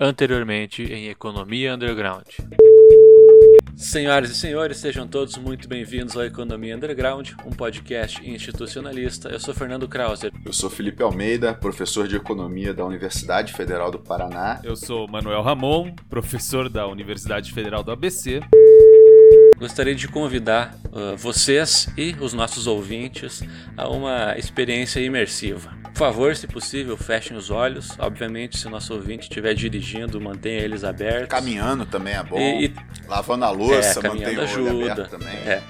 Anteriormente em Economia Underground. Senhoras e senhores, sejam todos muito bem-vindos ao Economia Underground, um podcast institucionalista. Eu sou Fernando Krauser. Eu sou Felipe Almeida, professor de Economia da Universidade Federal do Paraná. Eu sou Manuel Ramon, professor da Universidade Federal do ABC. Gostaria de convidar uh, vocês e os nossos ouvintes a uma experiência imersiva. Por favor, se possível, fechem os olhos. Obviamente, se o nosso ouvinte estiver dirigindo, mantenha eles abertos. Caminhando também é bom. E, e... Lavando a louça, é, mantenha o ajuda. aberto também. É.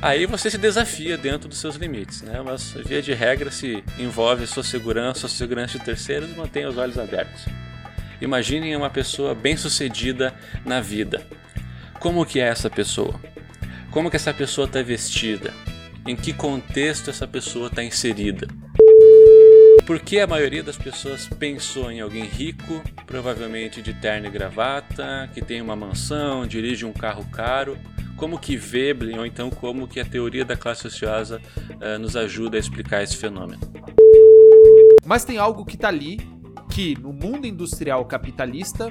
Aí você se desafia dentro dos seus limites, né? Mas via de regra, se envolve sua segurança, sua segurança de terceiros, mantenha os olhos abertos. Imaginem uma pessoa bem-sucedida na vida. Como que é essa pessoa? Como que essa pessoa está vestida? Em que contexto essa pessoa está inserida? Por que a maioria das pessoas pensou em alguém rico, provavelmente de terno e gravata, que tem uma mansão, dirige um carro caro? Como que Veblen, ou então como que a teoria da classe ociosa uh, nos ajuda a explicar esse fenômeno? Mas tem algo que está ali, que no mundo industrial capitalista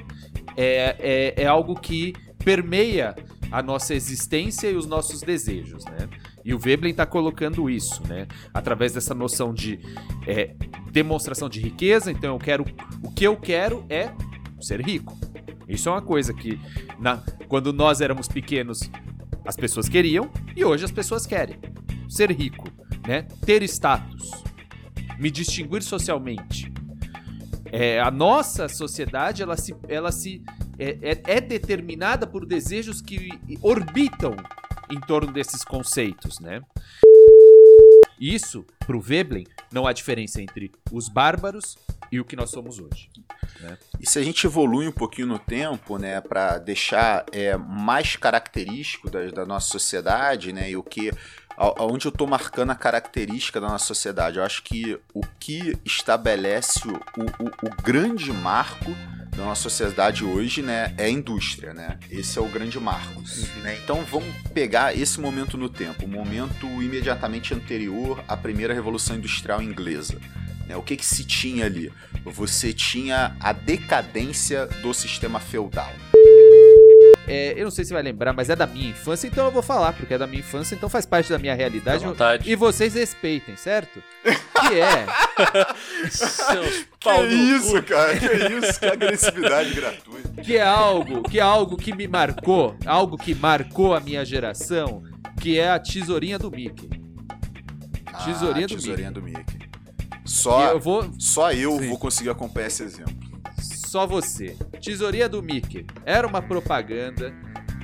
é, é, é algo que permeia a nossa existência e os nossos desejos, né? E o Veblen está colocando isso, né? Através dessa noção de é, demonstração de riqueza. Então eu quero. O que eu quero é ser rico. Isso é uma coisa que, na, quando nós éramos pequenos, as pessoas queriam e hoje as pessoas querem. Ser rico, né? Ter status, me distinguir socialmente. É, a nossa sociedade ela se, ela se é, é, é determinada por desejos que orbitam em torno desses conceitos, né? Isso, para o Veblen, não há diferença entre os bárbaros e o que nós somos hoje. Né? E se a gente evolui um pouquinho no tempo, né, para deixar é, mais característico da, da, nossa sociedade, né, e o que aonde eu estou marcando a característica da nossa sociedade, eu acho que o que estabelece o, o, o grande marco da nossa sociedade hoje, né, é a indústria, né? Esse é o grande marco. Uhum. Né? Então vamos pegar esse momento no tempo, o momento imediatamente anterior à primeira revolução industrial inglesa. Né? O que que se tinha ali? Você tinha a decadência do sistema feudal. É, eu não sei se vai lembrar, mas é da minha infância, então eu vou falar, porque é da minha infância, então faz parte da minha realidade. E vocês respeitem, certo? Que é. Seus pau que isso, cu. cara? Que isso? Que agressividade gratuita. Que é algo, que é algo que me marcou, algo que marcou a minha geração, que é a tesourinha do Mickey. Ah, tesourinha, do, tesourinha Mickey. do Mickey. Só eu, vou... só eu vou conseguir acompanhar esse exemplo só você. Tesourinha do Mickey. Era uma propaganda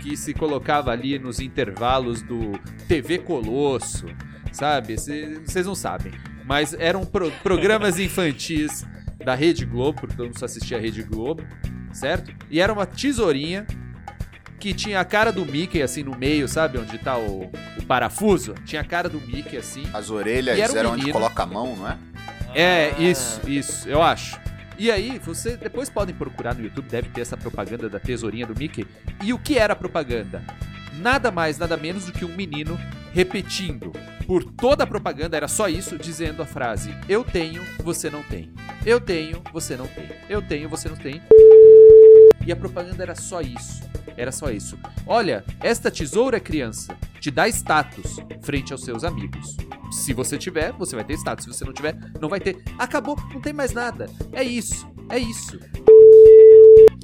que se colocava ali nos intervalos do TV Colosso, sabe? Vocês não sabem. Mas eram pro programas infantis da Rede Globo, porque todo mundo só assistia a Rede Globo, certo? E era uma tesourinha que tinha a cara do Mickey assim no meio, sabe? Onde tá o, o parafuso. Tinha a cara do Mickey assim. As orelhas eram um onde coloca a mão, não é? É, isso, isso, eu acho. E aí, você depois podem procurar no YouTube, deve ter essa propaganda da tesourinha do Mickey. E o que era a propaganda? Nada mais, nada menos do que um menino repetindo por toda a propaganda, era só isso, dizendo a frase: Eu tenho, você não tem. Eu tenho, você não tem. Eu tenho, você não tem. E a propaganda era só isso. Era só isso. Olha, esta tesoura, criança, te dá status frente aos seus amigos. Se você tiver, você vai ter status. Se você não tiver, não vai ter. Acabou, não tem mais nada. É isso. É isso.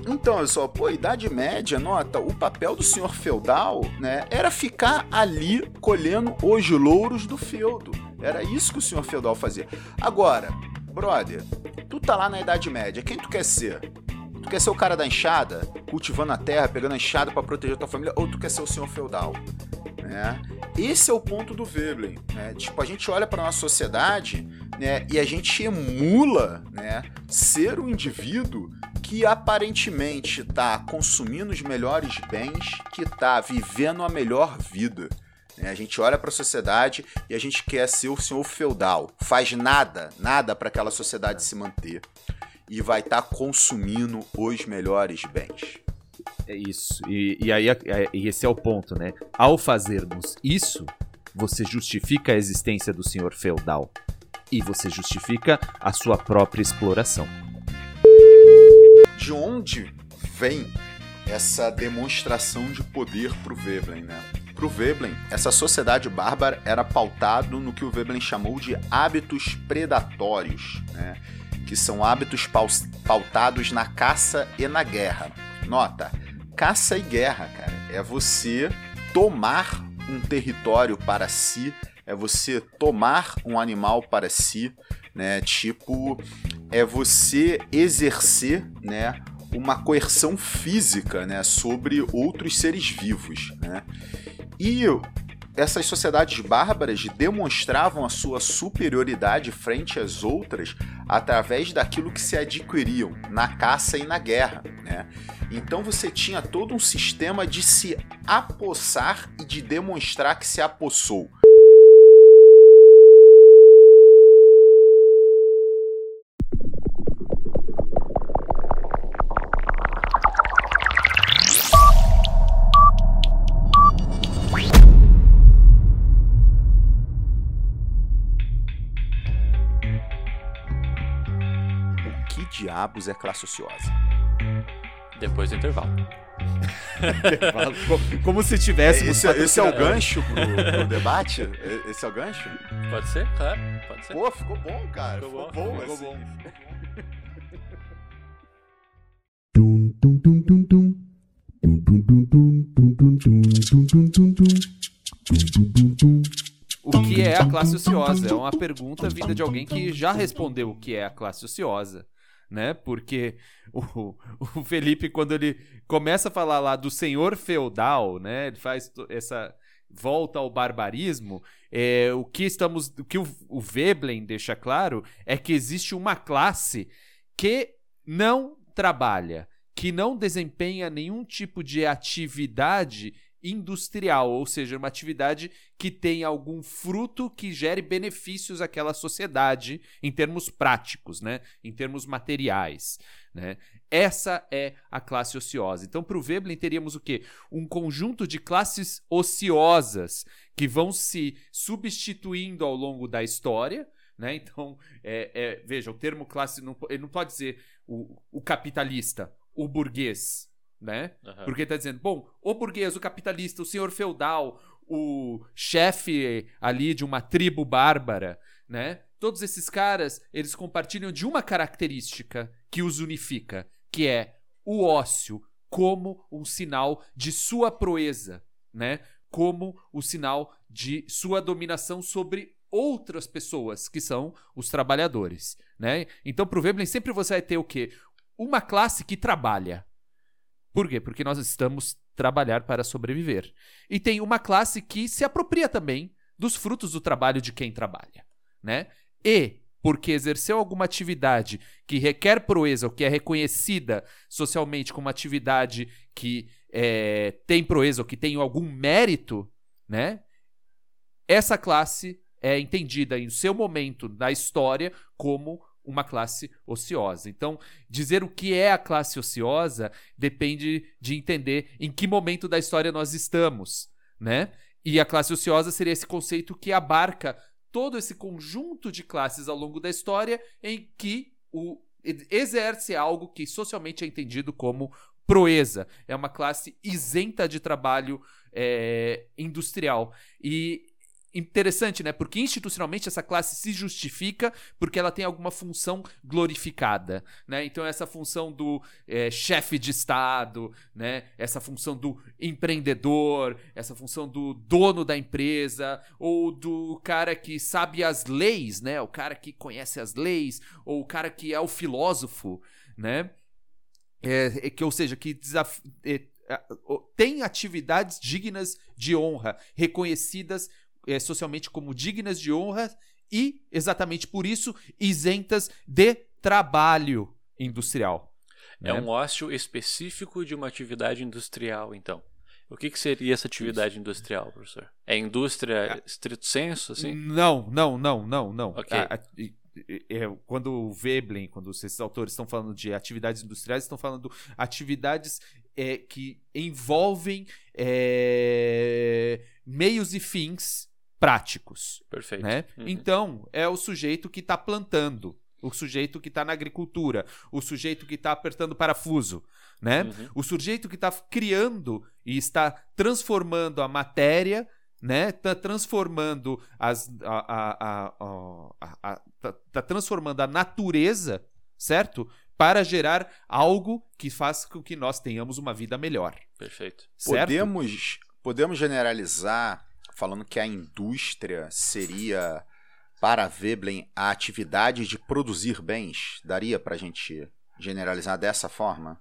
Então, olha só, pô, Idade Média, nota, o papel do senhor feudal, né, era ficar ali colhendo os louros do feudo. Era isso que o senhor feudal fazia. Agora, brother, tu tá lá na Idade Média, quem tu quer ser? Tu quer ser o cara da enxada, cultivando a terra, pegando a enxada para proteger a tua família, ou tu quer ser o senhor feudal? Né? Esse é o ponto do Veblen. Né? Tipo, a gente olha para nossa sociedade né, e a gente emula né, ser um indivíduo que aparentemente está consumindo os melhores bens, que está vivendo a melhor vida. Né? A gente olha para a sociedade e a gente quer ser o senhor feudal. Faz nada, nada para aquela sociedade se manter. E vai estar tá consumindo os melhores bens. É isso. E, e aí e esse é o ponto, né? Ao fazermos isso, você justifica a existência do senhor feudal. E você justifica a sua própria exploração. de onde vem essa demonstração de poder para o Veblen, né? Para o Veblen, essa sociedade bárbara era pautado no que o Veblen chamou de hábitos predatórios, né? Que são hábitos pautados na caça e na guerra. Nota, caça e guerra, cara, é você tomar um território para si, é você tomar um animal para si, né? Tipo, é você exercer, né, uma coerção física, né, sobre outros seres vivos, né? E essas sociedades bárbaras demonstravam a sua superioridade frente às outras através daquilo que se adquiriam na caça e na guerra. Né? Então você tinha todo um sistema de se apossar e de demonstrar que se apossou. Diabos é classe ociosa? Depois do intervalo. Como se tivéssemos. Esse, esse é o gancho pro, pro, debate? Esse é o gancho? Pode ser, claro. Pode ser. Pô, ficou bom, cara. Ficou, ficou bom, ficou assim. bom. O que é a classe ociosa? É uma pergunta vinda de alguém que já respondeu o que é a classe ociosa né? Porque o, o Felipe, quando ele começa a falar lá do senhor feudal, né? Ele faz essa volta ao barbarismo. É, o que estamos, o que o, o Veblen deixa claro é que existe uma classe que não trabalha, que não desempenha nenhum tipo de atividade industrial, ou seja, uma atividade que tem algum fruto que gere benefícios àquela sociedade em termos práticos, né? em termos materiais. Né? Essa é a classe ociosa. Então, para o Veblen, teríamos o quê? Um conjunto de classes ociosas que vão se substituindo ao longo da história. Né? Então, é, é, veja, o termo classe não, ele não pode dizer o, o capitalista, o burguês né? Uhum. Porque tá dizendo, bom, o burguês, o capitalista, o senhor feudal, o chefe ali de uma tribo bárbara, né? Todos esses caras, eles compartilham de uma característica que os unifica, que é o ócio como um sinal de sua proeza, né? Como o sinal de sua dominação sobre outras pessoas, que são os trabalhadores, né? Então, pro Veblen sempre você vai ter o quê? Uma classe que trabalha, por quê? Porque nós estamos trabalhar para sobreviver. E tem uma classe que se apropria também dos frutos do trabalho de quem trabalha, né? E porque exerceu alguma atividade que requer proeza ou que é reconhecida socialmente como atividade que é, tem proeza ou que tem algum mérito, né? Essa classe é entendida em seu momento na história como uma classe ociosa. Então, dizer o que é a classe ociosa depende de entender em que momento da história nós estamos, né? E a classe ociosa seria esse conceito que abarca todo esse conjunto de classes ao longo da história em que o exerce algo que socialmente é entendido como proeza. É uma classe isenta de trabalho é, industrial. E interessante, né? Porque institucionalmente essa classe se justifica porque ela tem alguma função glorificada, né? Então essa função do é, chefe de estado, né? Essa função do empreendedor, essa função do dono da empresa ou do cara que sabe as leis, né? O cara que conhece as leis ou o cara que é o filósofo, né? É, é que ou seja que desaf... É, tem atividades dignas de honra, reconhecidas é, socialmente como dignas de honra e, exatamente por isso, isentas de trabalho industrial. É né? um ócio específico de uma atividade industrial, então. O que, que seria essa atividade industrial, professor? É indústria é. estrito senso, assim? Não, não, não, não, não. Okay. A, a, é, quando o Veblen, quando esses autores estão falando de atividades industriais, estão falando de atividades é, que envolvem é, meios e fins práticos. Perfeito. Né? Uhum. Então, é o sujeito que está plantando. o sujeito que está na agricultura, o sujeito que está apertando parafuso, né? Uhum. O sujeito que está criando e está transformando a matéria, né? Tá transformando as, a, a, a, a- a- tá, tá transformando a natureza, certo? Para gerar algo que faça com que nós tenhamos uma vida melhor, Perfeito. certo? Podemos, podemos generalizar falando que a indústria seria, para Veblen, a atividade de produzir bens? Daria pra gente generalizar dessa forma?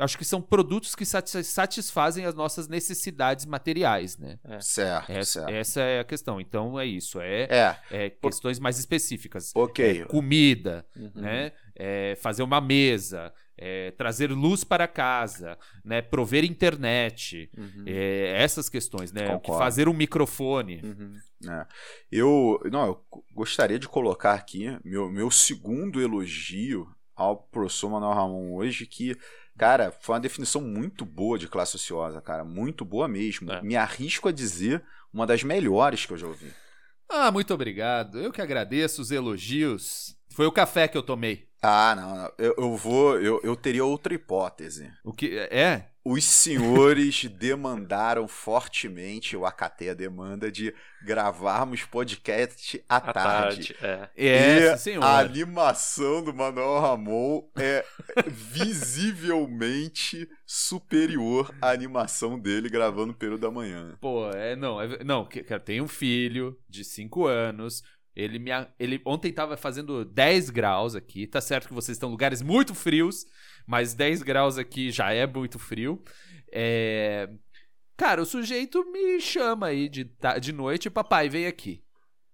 Acho que são produtos que satis- satisfazem as nossas necessidades materiais, né? Certo, Essa, certo. essa é a questão. Então é isso, é, É, é questões mais específicas. ok. Comida, Uhum. né? É, fazer uma mesa, é, trazer luz para casa, né? Prover internet, Uhum. é, essas questões, né? Concordo. fazer um microfone. Uhum. É. Eu, não, eu gostaria de colocar aqui meu, meu segundo elogio ao professor Manuel Ramon hoje, que, cara, foi uma definição muito boa de classe ociosa, cara, muito boa mesmo. É. Me arrisco a dizer uma das melhores que eu já ouvi. Ah, muito obrigado. Eu que agradeço os elogios. Foi o café que eu tomei. Ah, não, não. Eu, eu vou, eu, eu teria outra hipótese. O que é? Os senhores demandaram fortemente, eu acatei a demanda de gravarmos podcast à, À tarde. tarde. É. É, e sim, senhor. a animação do Manuel Ramon é visivelmente superior à animação dele gravando o período da manhã. Pô, é não, é, não, tem um filho de 5 anos. Ele me ele ontem tava fazendo 10 graus aqui. Tá certo que vocês estão em lugares muito frios, mas 10 graus aqui já é muito frio. É, Cara, o sujeito me chama aí de, de noite, papai, vem aqui.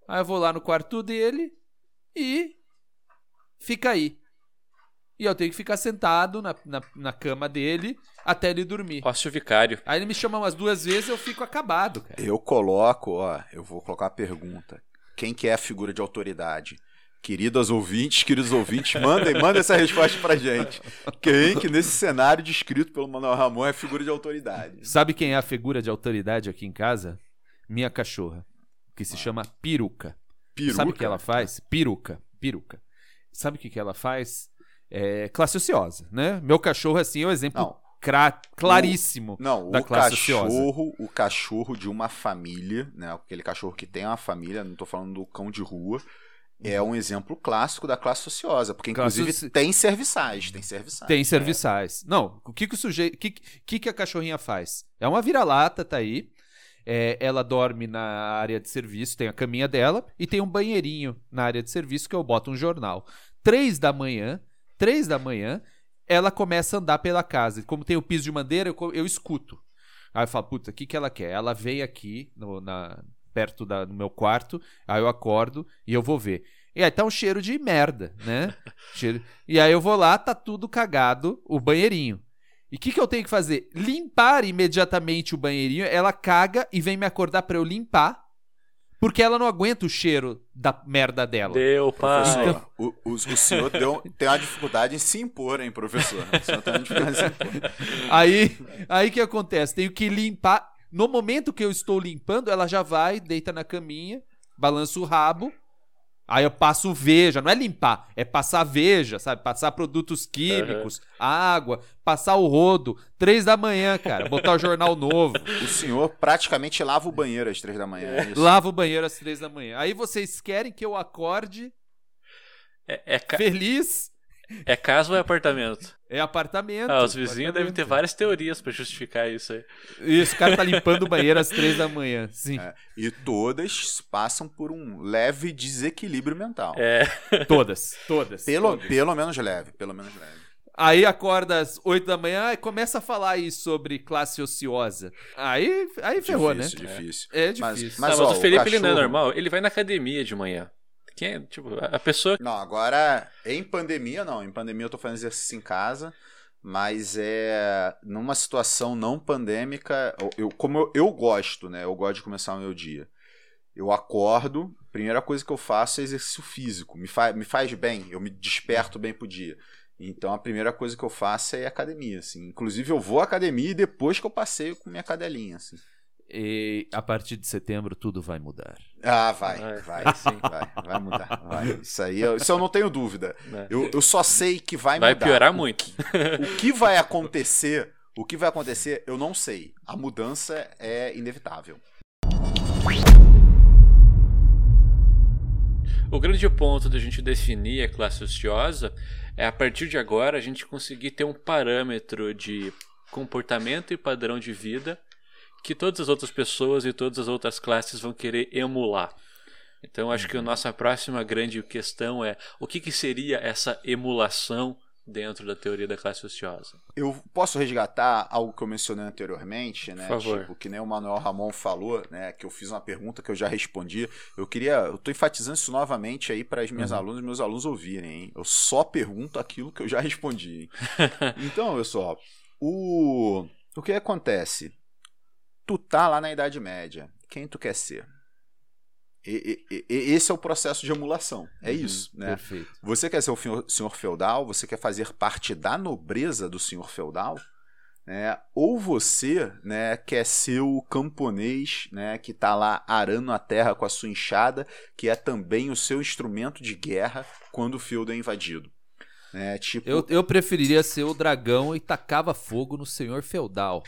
Aí eu vou lá no quarto dele e fica aí. E eu tenho que ficar sentado na, na, na cama dele até ele dormir. Ócio vicário. Aí ele me chama umas duas vezes eu fico acabado, cara. Eu coloco, ó, eu vou colocar a pergunta. Quem que é a figura de autoridade? Queridas ouvintes, queridos ouvintes, mandem, mandem essa resposta pra gente. Quem que nesse cenário descrito pelo Manuel Ramon é a figura de autoridade? Sabe quem é a figura de autoridade aqui em casa? Minha cachorra, que se chama Peruca. Peruca? Sabe o que ela faz? Peruca, peruca. Sabe o que, que ela faz? É classe ociosa, né? Meu cachorro, assim, é o exemplo Não. Claríssimo. Não, da o classe ociosa. cachorro, o cachorro de uma família, né? Aquele cachorro que tem uma família, não tô falando do cão de rua, é um exemplo clássico da classe ociosa, porque inclusive tem serviçais, tem serviçais. Tem serviçais. Não, o que, que o sujeito. O que, que, que a cachorrinha faz? É uma vira-lata, tá aí. É, ela dorme na área de serviço, tem a caminha dela e tem um banheirinho na área de serviço que eu boto um jornal. Três da manhã, três da manhã, ela começa a andar pela casa. E Como tem o piso de madeira, eu, eu escuto. Aí eu falo, puta, o que, que ela quer? Ela vem aqui no, na, perto da, do meu quarto, aí eu acordo e eu vou ver. E aí tá um cheiro de merda, né? Cheiro- E aí eu vou lá, tá tudo cagado, o banheirinho. E o que, que eu tenho que fazer? Limpar imediatamente o banheirinho. Ela caga e vem me acordar pra eu limpar. Porque ela não aguenta o cheiro da merda dela. Deu, pai. Professor, o, o, o senhor deu, tem uma dificuldade em se impor, hein, professor? O senhor tem uma dificuldade em se impor. Aí, aí que acontece? Tenho que limpar. No momento que eu estou limpando, ela já vai, deita na caminha, balança o rabo. Aí eu passo veja, não é limpar, é passar veja, sabe? Passar produtos químicos, água, passar o rodo. Três da manhã, cara, botar o jornal novo. O senhor praticamente lava o banheiro às três da manhã. É isso? Lava o banheiro às três da manhã. Aí vocês querem que eu acorde É, é, ca- feliz? é casa ou é apartamento? É apartamento. Ah, os vizinhos devem ter várias teorias pra justificar isso aí. Isso, o cara tá limpando o banheiro às três da manhã. Sim, É, e todas passam por um leve desequilíbrio mental. É, todas, todas. Pelo, todas. pelo menos leve, pelo menos leve. Aí acorda às 8 da manhã e começa a falar aí sobre classe ociosa. Aí, aí ferrou, difícil, né? difícil. É Mas- difícil. mas- Tá, mas ó, o o Felipe ele não é cachorro- normal, ele vai na academia de manhã. Quem é, tipo, a pessoa. Não, agora em pandemia não. Em pandemia eu tô fazendo exercício em casa, mas é numa situação não pandêmica, eu, como eu, eu gosto, né? Eu gosto de começar o meu dia. Eu acordo, primeira coisa que eu faço é exercício físico. Me, fa me faz bem, eu me desperto bem pro dia. Então a primeira coisa que eu faço é academia, assim. Inclusive eu vou à academia depois que eu passeio com minha cadelinha, assim. E a partir de setembro tudo vai mudar. Ah, vai, Vai, vai, sim, vai, vai mudar. Vai. Isso aí, eu, isso eu não tenho dúvida. É. Eu, eu só sei que vai, Vai mudar. piorar muito. O que vai acontecer, o que vai acontecer, eu não sei. A mudança é inevitável. O grande ponto da gente definir a classe ociosa é a partir de agora a gente conseguir ter um parâmetro de comportamento e padrão de vida que todas as outras pessoas e todas as outras classes vão querer emular. Então acho que a nossa próxima grande questão é o que, que seria essa emulação dentro da teoria da classe ociosa. Eu posso resgatar algo que eu mencionei anteriormente, né? Por favor. Tipo, que nem o Manuel Ramon falou, né? Que eu fiz uma pergunta que eu já respondi. Eu queria. Eu tô enfatizando isso novamente aí para as minhas Uhum. alunas e meus alunos ouvirem, hein? Eu só pergunto aquilo que eu já respondi. então, pessoal, o. O que acontece? Tu tá lá na Idade Média. Quem tu quer ser? E- e- e- esse é o processo de emulação. É Uhum. isso, né? Perfeito. Você quer ser o senhor feudal? Você quer fazer parte da nobreza do senhor feudal? Né? Ou você né, quer ser o camponês né, que está lá arando a terra com a sua enxada, que é também o seu instrumento de guerra quando o feudo é invadido? Né? Tipo, Eu, eu preferiria ser o dragão e tacava fogo no senhor feudal.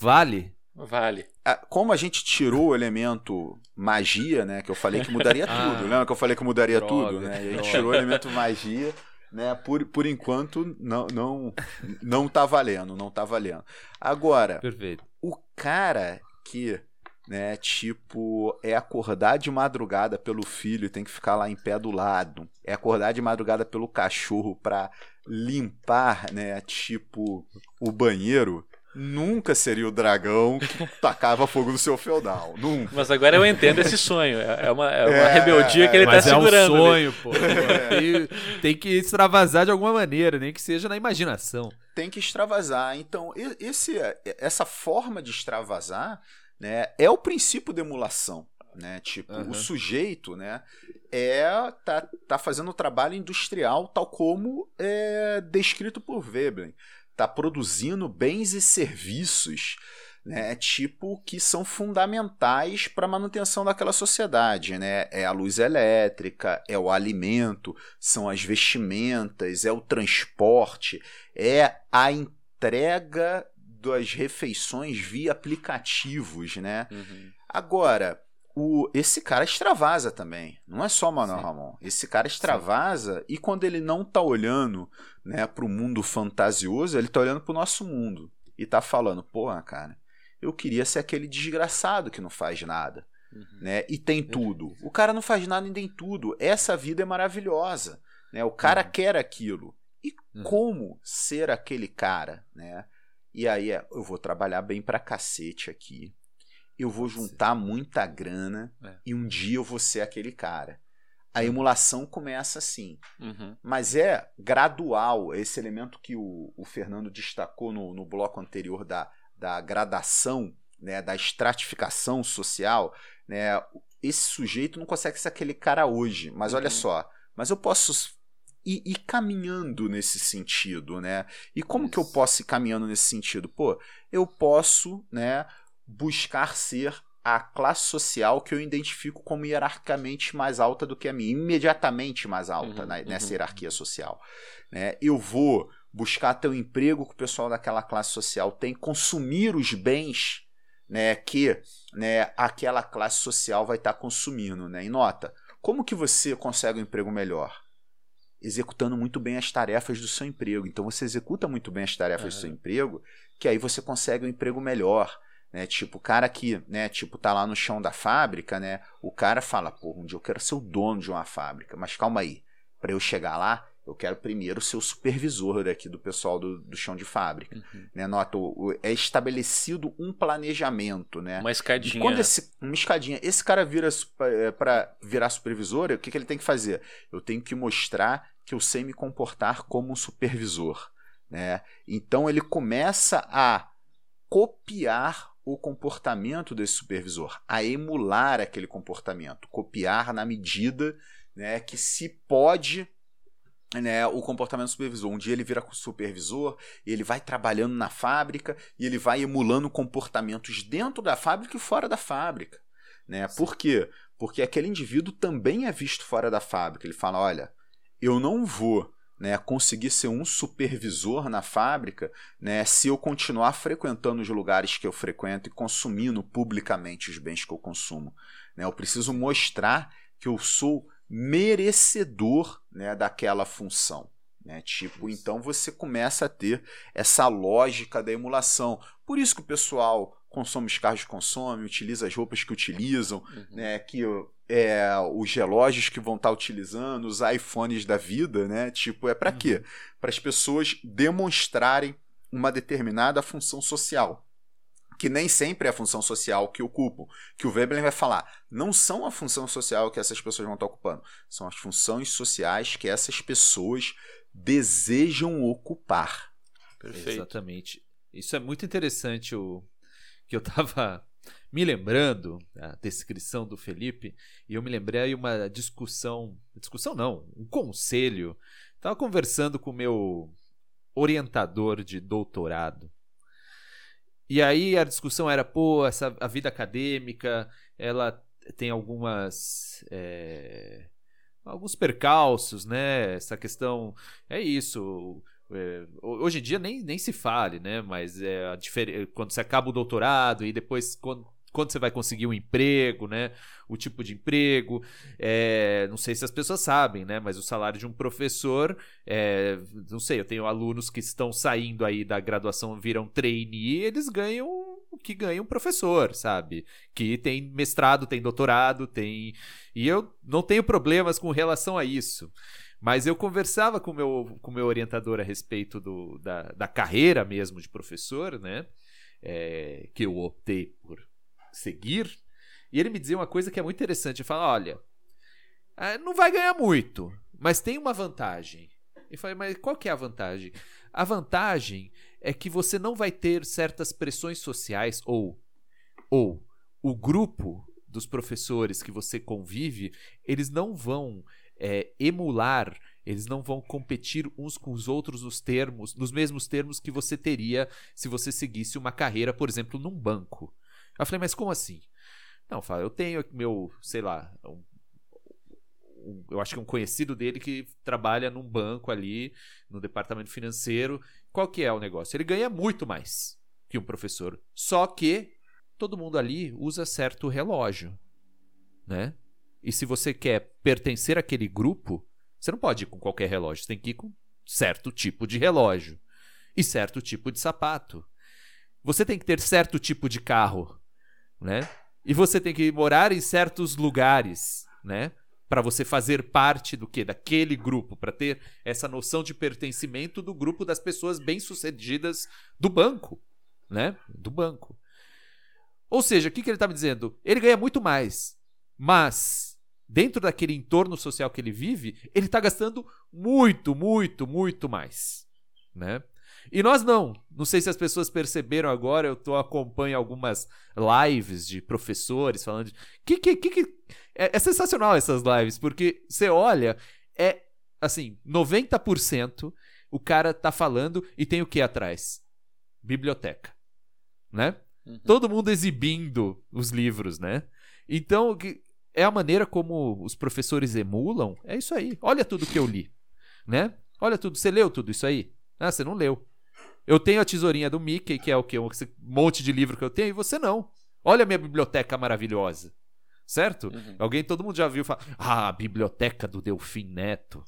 Vale? Vale. a- como a gente tirou o elemento magia, né? Que eu falei que mudaria Ah. tudo. Lembra que eu falei que mudaria Droga, tudo, né? E a gente droga. tirou o elemento magia, né? Por, por enquanto, não, não, não tá valendo, não tá valendo. Agora, Perfeito. o cara que, né, tipo, é acordar de madrugada pelo filho e tem que ficar lá em pé do lado, é acordar de madrugada pelo cachorro pra limpar, né, tipo, o banheiro, nunca seria o dragão que tacava fogo no seu feudal. Nunca. Mas agora eu entendo esse sonho. É é uma, é uma É, rebeldia que ele Mas está é um segurando. ali. sonho, pô. Tem, tem que extravasar de alguma maneira, nem que seja na imaginação. tem que extravasar. Então, esse, essa forma de extravasar né, é o princípio da emulação. Né? Tipo, Aham. o sujeito né, é tá, tá fazendo o trabalho industrial tal como é descrito por Veblen. Tá produzindo bens e serviços né, tipo que são fundamentais para a manutenção daquela sociedade, né? É a luz elétrica, é o alimento, são as vestimentas, é o transporte, é a entrega das refeições via aplicativos, né? Uhum. Agora, o, esse cara extravasa também. Não é só o Manuel Sim. Ramon. Esse cara extravasa e quando ele não tá olhando né, para o mundo fantasioso, ele tá olhando para o nosso mundo. E tá falando, porra, cara, eu queria ser aquele desgraçado que não faz nada. Uhum. Né? E tem tudo. O cara não faz nada e tem tudo. Essa vida é maravilhosa. Né? O cara quer aquilo. E Uhum. como ser aquele cara? Né? E aí é, eu vou trabalhar bem pra cacete aqui. Eu vou juntar muita grana É. e um dia eu vou ser aquele cara. A emulação começa assim. Uhum. Mas é gradual. Esse elemento que o, o Fernando destacou no, no bloco anterior da, da gradação, né, da estratificação social. Né, esse sujeito não consegue ser aquele cara hoje. Mas olha Uhum. só, mas eu posso ir, ir caminhando nesse sentido. Né? E como que eu Isso. posso ir caminhando nesse sentido? Pô, eu posso né, buscar ser a classe social que eu identifico como hierarquicamente mais alta do que a minha, imediatamente mais alta Uhum, na- nessa uhum. hierarquia social. Né? Eu vou buscar ter o emprego que o pessoal daquela classe social tem, consumir os bens né, que né, aquela classe social vai estar consumindo. Né? E nota, como que você consegue um emprego melhor? Executando muito bem as tarefas do seu emprego. Então você executa muito bem as tarefas do seu emprego, que aí você consegue um emprego melhor né? Tipo, o cara que, né, tipo, tá lá no chão da fábrica, né? O cara fala, porra, um dia eu quero ser o dono de uma fábrica, mas calma aí, para eu chegar lá, eu quero primeiro ser o supervisor aqui do pessoal do, do chão de fábrica, Uhum. né? Nota, o- o- é estabelecido um planejamento, né? Uma E escadinha. quando esse, uma escadinha, esse cara vira para virar supervisor, o que, que ele tem que fazer? Eu tenho que mostrar que eu sei me comportar como um supervisor, né? Então ele começa a copiar o comportamento desse supervisor, a emular aquele comportamento, copiar na medida né, que se pode né, o comportamento do supervisor. Um dia ele vira supervisor, ele vai trabalhando na fábrica e ele vai emulando comportamentos dentro da fábrica e fora da fábrica. Né? Por quê? Porque aquele indivíduo também é visto fora da fábrica. Ele fala: olha, eu não vou né, conseguir ser um supervisor na fábrica né, se eu continuar frequentando os lugares que eu frequento e consumindo publicamente os bens que eu consumo. Né? Eu preciso mostrar que eu sou merecedor né, daquela função. Né? Tipo, isso. então você começa a ter essa lógica da emulação. Por isso que o pessoal consome os carros que consome, utiliza as roupas que utilizam, uhum. né? Que é, os relógios que vão estar tá utilizando, os iPhones da vida, né? Tipo, é para uhum. quê? Para as pessoas demonstrarem uma determinada função social que nem sempre é a função social que ocupam. Que o Veblen vai falar, não são a função social que essas pessoas vão estar ocupando, são as funções sociais que essas pessoas desejam ocupar. Perfeito. Exatamente. Isso é muito interessante o que eu estava me lembrando a descrição do Felipe e eu me lembrei uma discussão, discussão não, um conselho. Estava conversando com o meu orientador de doutorado e aí a discussão era, pô, essa, a vida acadêmica, ela tem algumas. É, alguns percalços, né? Essa questão. É isso. É, hoje em dia nem, nem se fale, né? Mas é a quando você acaba o doutorado e depois quando quando você vai conseguir um emprego, né? O tipo de emprego. É, não sei se as pessoas sabem, né? Mas o salário de um professor, é, não sei, eu tenho alunos que estão saindo aí da graduação, viram trainee, eles ganham o que ganha um professor, sabe? Que tem mestrado, tem doutorado, tem. E eu não tenho problemas com relação a isso. Mas eu conversava com meu, o com meu orientador a respeito do, da, da carreira mesmo de professor, né? É, que eu optei por seguir. E ele me dizia uma coisa que é muito interessante. Ele fala: olha, é, não vai ganhar muito, mas tem uma vantagem. Eu falei, mas qual que é a vantagem? A vantagem é que você não vai ter certas pressões sociais ou ou o grupo dos professores que você convive, eles não vão é, emular, eles não vão competir uns com os outros nos termos, nos mesmos termos que você teria se você seguisse uma carreira, por exemplo, num banco. Eu falei, mas como assim? Não, fala, eu tenho meu, sei lá, um, um, eu acho que é um conhecido dele que trabalha num banco ali, no departamento financeiro. Qual que é o negócio? Ele ganha muito mais que um professor. Só que todo mundo ali usa certo relógio, né? E se você quer pertencer àquele grupo, você não pode ir com qualquer relógio, você tem que ir com certo tipo de relógio e certo tipo de sapato. Você tem que ter certo tipo de carro né? E você tem que morar em certos lugares, né? Para você fazer parte do que? Daquele grupo, para ter essa noção de pertencimento do grupo das pessoas bem-sucedidas do banco, né? Do banco. Ou seja, o que, que ele está me dizendo? Ele ganha muito mais, mas dentro daquele entorno social que ele vive, ele está gastando muito, muito, muito mais, né? E nós não. Não sei se as pessoas perceberam agora, eu tô acompanho algumas lives de professores falando de que que que, que... É, é sensacional essas lives, porque você olha, é assim, 90% o cara tá falando e tem o que atrás? Biblioteca, né? Uhum. Todo mundo exibindo os livros, né? Então, é a maneira como os professores emulam, é isso aí. Olha tudo que eu li, né? Olha tudo, você leu tudo isso aí? Ah, você não leu. Eu tenho a tesourinha do Mickey, que é o que? Um monte de livro que eu tenho, e você não. Olha a minha biblioteca maravilhosa. Certo? Uhum. Alguém, todo mundo já viu falar. Ah, a biblioteca do Delfim Neto.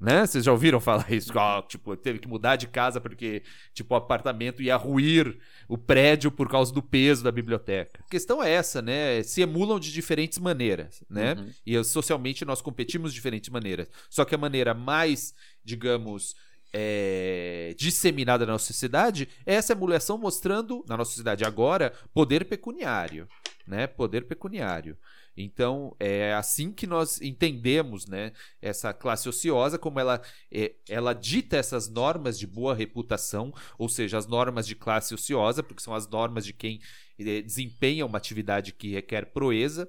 Né? Vocês já ouviram falar isso? Oh, tipo, teve que mudar de casa porque, tipo, o apartamento ia ruir o prédio por causa do peso da biblioteca. A questão é essa, né? Se emulam de diferentes maneiras, né? Uhum. E socialmente nós competimos de diferentes maneiras. Só que a maneira mais, digamos, é, disseminada na nossa sociedade é essa emulação mostrando, na nossa sociedade agora, poder pecuniário. Né? Poder pecuniário. Então, é assim que nós entendemos né, essa classe ociosa, como ela, é, ela dita essas normas de boa reputação, ou seja, as normas de classe ociosa, porque são as normas de quem é, desempenha uma atividade que requer proeza.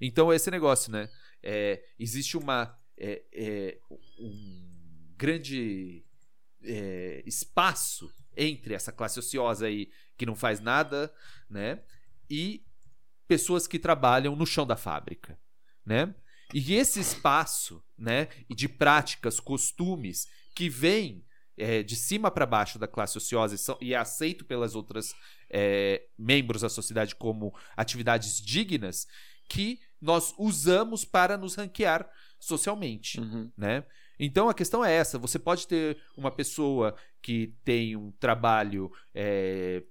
Então, esse negócio, né? É, existe uma. É, é, um, grande é, espaço entre essa classe ociosa aí que não faz nada, né? E pessoas que trabalham no chão da fábrica, né? E esse espaço, né, e de práticas, costumes que vem é, de cima para baixo da classe ociosa e, são, e é aceito pelas outras é, membros da sociedade como atividades dignas, que nós usamos para nos ranquear socialmente, Uhum. né? Então a questão é essa: você pode ter uma pessoa que tem um trabalho é,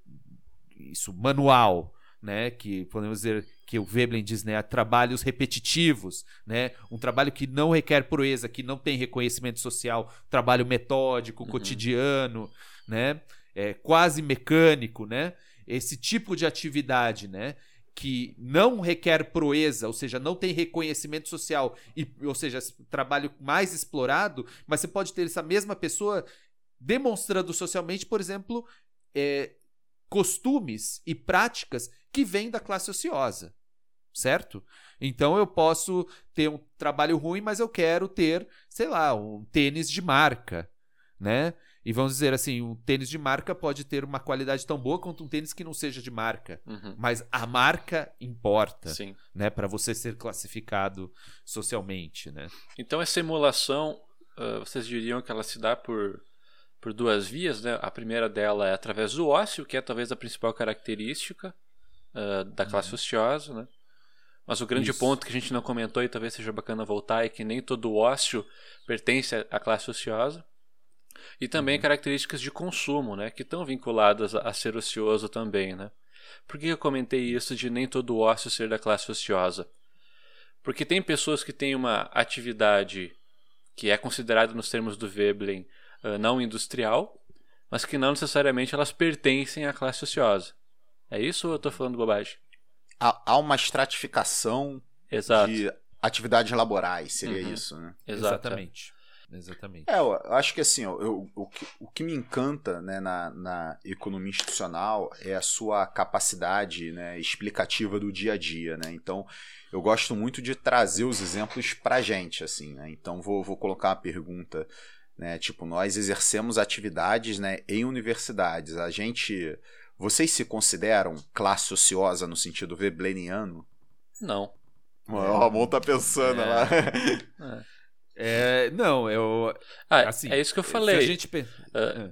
isso manual, né? Que podemos dizer que o Veblen diz, né? Trabalhos repetitivos, né? Um trabalho que não requer proeza, que não tem reconhecimento social, trabalho metódico, Uhum. cotidiano, né? É, quase mecânico, né? Esse tipo de atividade, né? Que não requer proeza, ou seja, não tem reconhecimento social, e, ou seja, trabalho mais explorado, mas você pode ter essa mesma pessoa demonstrando socialmente, por exemplo, é, costumes e práticas que vêm da classe ociosa, certo? Então eu posso ter um trabalho ruim, mas eu quero ter, sei lá, um tênis de marca, né? E vamos dizer assim, um tênis de marca pode ter uma qualidade tão boa quanto um tênis que não seja de marca, Uhum. mas a marca importa, Sim. né, para você ser classificado socialmente, né? Então essa emulação, ah, vocês diriam que ela se dá por, por duas vias, né? A primeira dela é através do ócio, que é talvez a principal característica ah, da classe ociosa, né? Mas o grande Isso. ponto que a gente não comentou e talvez seja bacana voltar é que nem todo ócio pertence à classe ociosa. E também características de consumo, né? Que estão vinculadas a, ser ocioso também, né? Por que eu comentei isso de nem todo ócio ser da classe ociosa? Porque tem pessoas que têm uma atividade que é considerada nos termos do Veblen ah, não industrial, mas que não necessariamente elas pertencem à classe ociosa. É isso ou eu estou falando bobagem? Há, há uma estratificação Exato. de atividades laborais, seria Uhum. isso, né? Exato. Exatamente. Exatamente. É, eu acho que assim, ó, eu- o, que, o que me encanta né, na, na economia institucional é a sua capacidade né, explicativa do dia a dia, né? Então, eu gosto muito de trazer os exemplos pra gente, assim, né? Então, vou, vou colocar uma pergunta, né? Tipo, nós exercemos atividades né, em universidades. A gente... Vocês se consideram classe ociosa no sentido vebleniano? Não. O Ramon tá pensando É. lá. É, não, eu Ah, assim, é isso que eu Se a falei. gente Ah,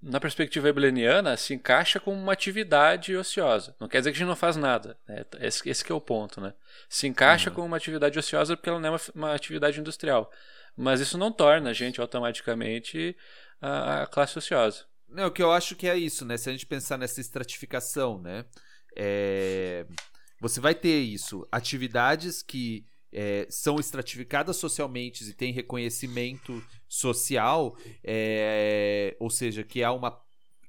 na perspectiva vebleniana, se encaixa como uma atividade ociosa. Não quer dizer que a gente não faz nada. né? Esse, esse que é o ponto, né? Se encaixa Uhum. como uma atividade ociosa porque ela não é uma, uma atividade industrial. Mas isso não torna a gente automaticamente a, a classe ociosa. Não, o que eu acho que é isso, né? Se a gente pensar nessa estratificação, né? É, Você vai ter isso, atividades que é, são estratificadas socialmente e têm reconhecimento social, é, ou seja, que há uma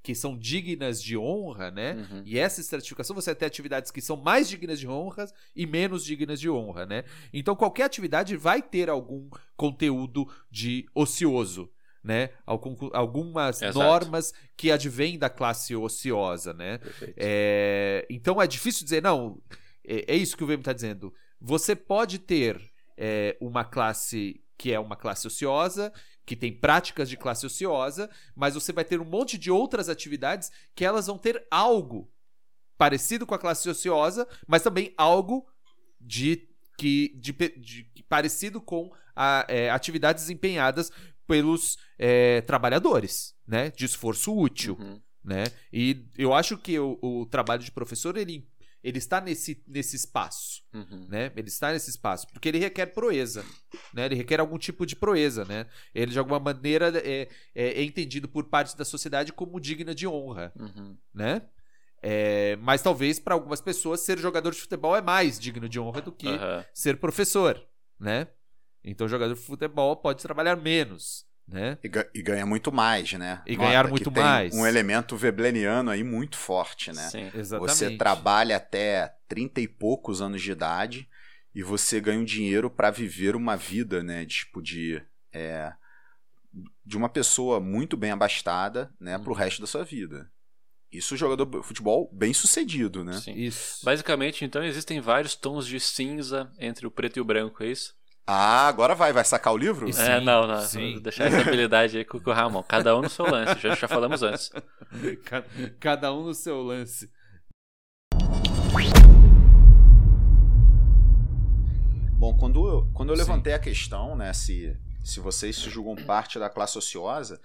que são dignas de honra, né? Uhum. E essa estratificação você vai ter atividades que são mais dignas de honra e menos dignas de honra, né? Então qualquer atividade vai ter algum conteúdo de ocioso, né? Algum- algumas Exato. normas que advêm da classe ociosa, né? É, então é difícil dizer, não, é, é isso que o VM está dizendo. Você pode ter é, uma classe que é uma classe ociosa, que tem práticas de classe ociosa, mas você vai ter um monte de outras atividades que elas vão ter algo parecido com a classe ociosa, mas também algo de que de, pe- de- parecido com a, é, atividades desempenhadas pelos é, trabalhadores, né? De esforço útil Uhum. né? E eu acho que o, o trabalho de professor ele, ele está nesse, nesse espaço, Uhum. né? Ele está nesse espaço porque ele requer proeza, né? Ele requer algum tipo de proeza, né? Ele de alguma maneira é, é, é entendido por parte da sociedade como digna de honra, Uhum. né? É, mas talvez para algumas pessoas ser jogador de futebol é mais digno de honra do que Aham. ser professor, né? Então o jogador de futebol pode trabalhar menos, né? E, ga- e ganha muito mais, né? E ganhar que muito tem mais. Um elemento vebleniano aí muito forte, né? Sim. Exatamente. Você trabalha até 30 e poucos anos de idade e você ganha um dinheiro para viver uma vida, né? Tipo de. é, de uma pessoa muito bem abastada, né? Pro Uhum. resto da sua vida. Isso jogador de futebol bem sucedido, né? Sim. Isso. Basicamente, então, existem vários tons de cinza entre o preto e o branco, é isso? Ah, agora vai, vai sacar o livro? Sim, é, não, não. sim. Vou deixar essa habilidade aí com o Ramon. Cada um no seu lance, já, já falamos antes. Ca- Cada um no seu lance. Bom, quando eu, quando eu Sim. levantei a questão, né, se, se vocês se julgam parte da classe ociosa,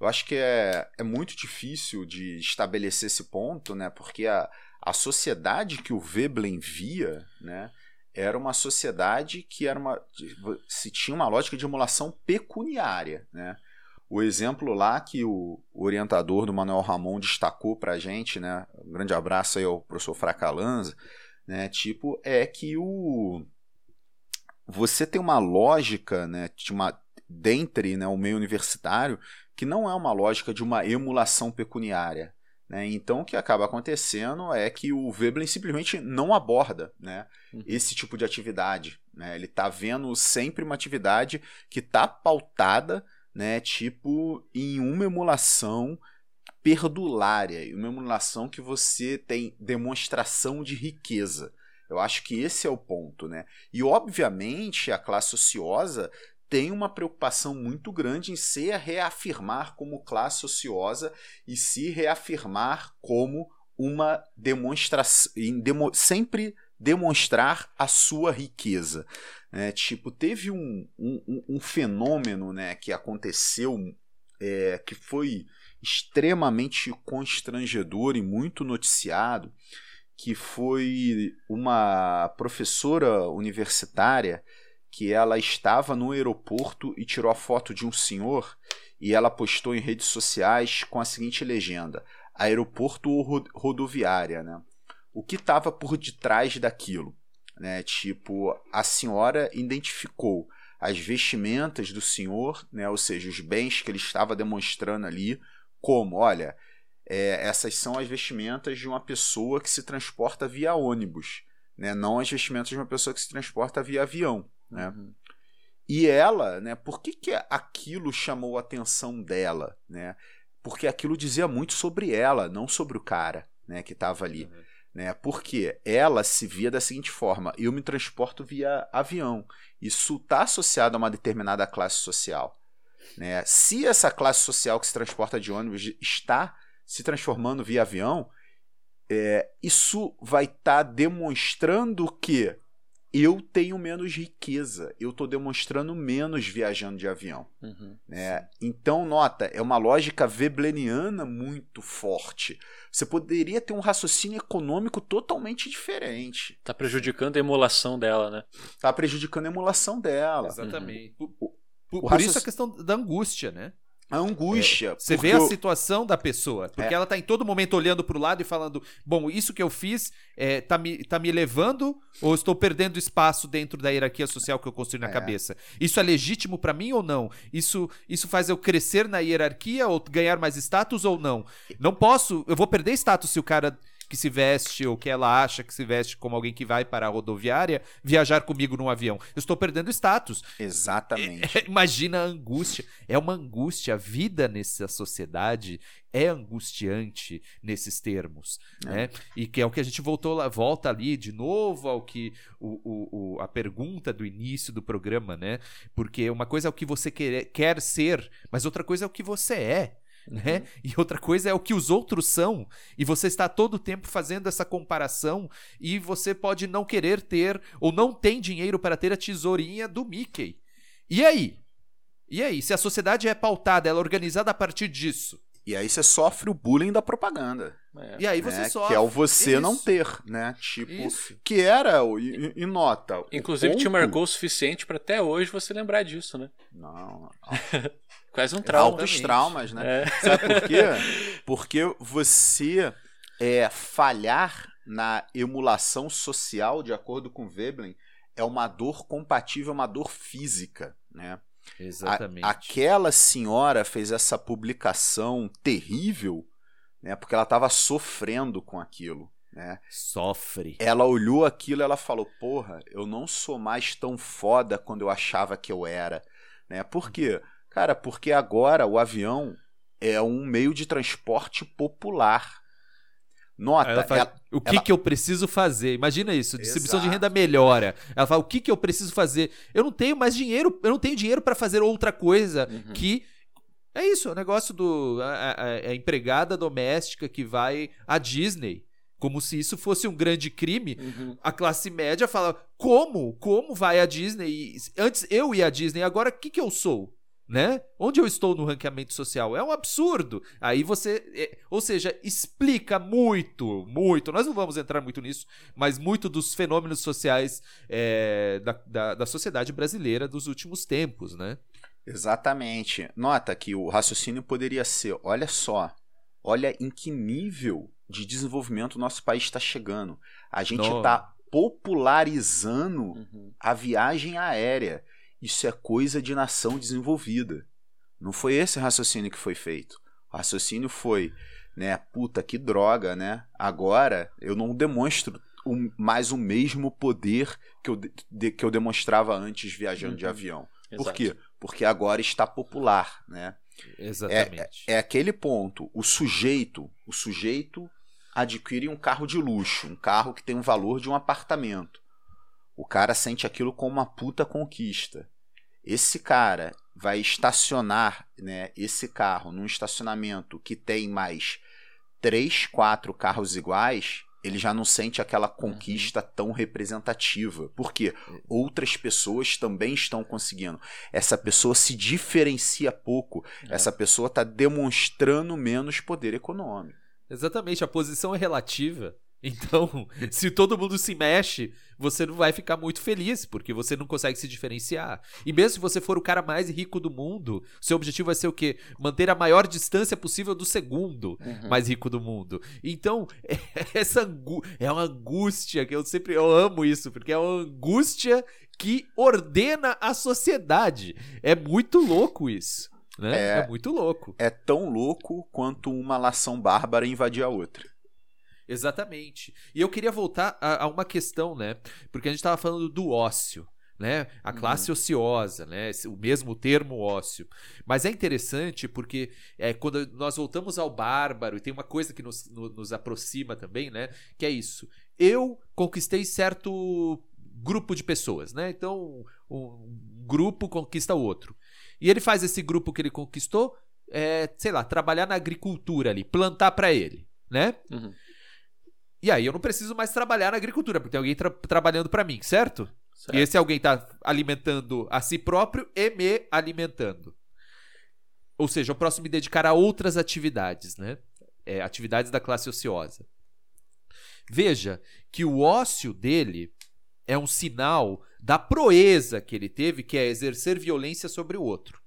eu acho que é, é muito difícil de estabelecer esse ponto, né, porque a, a sociedade que o Veblen via, né, era uma sociedade que era uma, se tinha uma lógica de emulação pecuniária, né. O exemplo lá que o orientador do Manuel Ramon destacou pra gente, né, um grande abraço aí ao professor Fracalanza, né, tipo, é que o você tem uma lógica, né, de uma, dentre né, o meio universitário, que não é uma lógica de uma emulação pecuniária. Né? Então, o que acaba acontecendo é que o Veblen simplesmente não aborda né, Uhum. esse tipo de atividade. Né? Ele está vendo sempre uma atividade que está pautada, né, tipo, em uma emulação perdulária, em uma emulação que você tem demonstração de riqueza. Eu acho que esse é o ponto, né? E obviamente a classe ociosa tem uma preocupação muito grande em se reafirmar como classe ociosa e se reafirmar como uma demonstração, em demo, sempre demonstrar a sua riqueza. né? tipo, teve um, um, um fenômeno né, que aconteceu é, que foi extremamente constrangedor e muito noticiado, que foi uma professora universitária que ela estava no aeroporto e tirou a foto de um senhor e ela postou em redes sociais com a seguinte legenda: aeroporto ou ro- rodoviária, né? O que estava por detrás daquilo, né? Tipo, a senhora identificou as vestimentas do senhor, né? Ou seja, os bens que ele estava demonstrando ali, como, olha, é, essas são as vestimentas de uma pessoa que se transporta via ônibus, né? não as vestimentas de uma pessoa que se transporta via avião. Né? Uhum. E ela, né, por que, que aquilo chamou a atenção dela? Né? Porque aquilo dizia muito sobre ela, não sobre o cara né, que estava ali. Uhum. Né? Porque ela se via da seguinte forma: eu me transporto via avião. Isso está associado a uma determinada classe social. Né? Se essa classe social que se transporta de ônibus está se transformando via avião, é, isso vai estar demonstrando que eu tenho menos riqueza, eu estou demonstrando menos viajando de avião. Uhum. Né? Então, nota, é uma lógica vebleniana muito forte. Você poderia ter um raciocínio econômico totalmente diferente. Tá prejudicando a emulação dela, né? Está prejudicando a emulação dela. Exatamente. Por, O- por- o por raciocínio- isso a questão da angústia, né? A angústia. Você porque vê a o- situação da pessoa, porque É. ela tá em todo momento olhando pro lado e falando: bom, isso que eu fiz é, tá, me, tá me levando ou estou perdendo espaço dentro da hierarquia social que eu construí na É. cabeça? Isso é legítimo pra mim ou não? Isso, isso faz eu crescer na hierarquia ou ganhar mais status ou não? Não posso, eu vou perder status se o cara que se veste ou que ela acha que se veste como alguém que vai para a rodoviária viajar comigo num avião. Eu estou perdendo status. Exatamente. Imagina a angústia. É uma angústia. A vida nessa sociedade é angustiante nesses termos. É. Né? E que é o que a gente voltou lá, volta ali de novo ao que o, o- o- a pergunta do início do programa, né? Porque uma coisa é o que você quer, quer ser, mas outra coisa é o que você é. Né? E outra coisa é o que os outros são, e você está todo o tempo fazendo essa comparação, e você pode não querer ter, ou não tem dinheiro para ter a tesourinha do Mickey. E aí? E aí? Se a sociedade é pautada, ela é organizada a partir disso. E aí você sofre o bullying da propaganda. É. E aí você né? sofre. Que é o você Isso. não ter, né? Tipo, Isso. que era, o- e, e nota. o Inclusive te ponto- marcou o suficiente pra até hoje você lembrar disso, né? Não, não. Quase um trauma. Altos traumas, né? É. Sabe por quê? Porque você é, falhar na emulação social, de acordo com Veblen, é uma dor compatível a uma dor física, né? Exatamente. A- aquela senhora fez essa publicação terrível, né? Porque ela estava sofrendo com aquilo, né? Sofre. Ela olhou aquilo e ela falou: Porra, eu não sou mais tão foda quando eu achava que eu era. Né? Por quê? Cara, porque agora o avião é um meio de transporte popular. Nota, Ela fala, ela- o que ela- que eu preciso fazer? Imagina isso, distribuição de Exato. renda melhora. Ela fala, o que que eu preciso fazer? Eu não tenho mais dinheiro, eu não tenho dinheiro para fazer outra coisa Uhum. que é isso, o negócio do a, a- a empregada doméstica que vai à Disney, como se isso fosse um grande crime. Uhum. A classe média fala: "Como? Como vai à Disney? E Antes eu ia à Disney, agora o que que eu sou?" Né? Onde eu estou no ranqueamento social? É um absurdo. Aí você. é, ou seja, explica muito, muito. Nós não vamos entrar muito nisso, mas muito dos fenômenos sociais é, da, da, da sociedade brasileira dos últimos tempos, né? Exatamente. Nota que o raciocínio poderia ser: olha só, olha em que nível de desenvolvimento o nosso país está chegando. A gente está popularizando Uhum. a viagem aérea. Isso é coisa de nação desenvolvida. Não foi esse raciocínio que foi feito. O raciocínio foi, né, puta que droga, né? Agora eu não demonstro o- mais o mesmo poder que eu, de- de- que eu demonstrava antes viajando de Uhum. avião. Por Exato. quê? Porque agora está popular, né? Exatamente. É aquele ponto. O sujeito, o sujeito adquire um carro de luxo, um carro que tem um valor de um apartamento. O cara sente aquilo como uma puta conquista. Esse cara vai estacionar, né, esse carro num estacionamento que tem mais três, quatro carros iguais, ele já não sente aquela conquista tão representativa. Por quê? Outras pessoas também estão conseguindo. Essa pessoa se diferencia pouco. É. Essa pessoa está demonstrando menos poder econômico. Exatamente, a posição é relativa. Então, se todo mundo se mexe, você não vai ficar muito feliz, porque você não consegue se diferenciar. E mesmo se você for o cara mais rico do mundo, seu objetivo vai ser o quê? Manter a maior distância possível do segundo Uhum. mais rico do mundo. Então, essa angú- é uma angústia que eu sempre eu amo isso, porque é uma angústia que ordena a sociedade. É muito louco isso, né? É. é muito louco. É tão louco quanto uma lação bárbara invadir a outra. Exatamente. E eu queria voltar a, a uma questão, né? Porque a gente estava falando do ócio, né? A classe ociosa, né? O mesmo termo ócio. Mas é interessante porque é, quando nós voltamos ao bárbaro, e tem uma coisa que nos, no- nos aproxima também, né? Que é isso. Eu conquistei certo grupo de pessoas, né? Então, um grupo conquista o outro. E ele faz esse grupo que ele conquistou, é, sei lá, trabalhar na agricultura ali, plantar para ele, né? Uhum. E aí eu não preciso mais trabalhar na agricultura, porque tem alguém tra- trabalhando para mim, certo? Certo. E esse alguém tá alimentando a si próprio e me alimentando. Ou seja, eu posso me dedicar a outras atividades, né? É, atividades da classe ociosa. Veja que o ócio dele é um sinal da proeza que ele teve, que é exercer violência sobre o outro,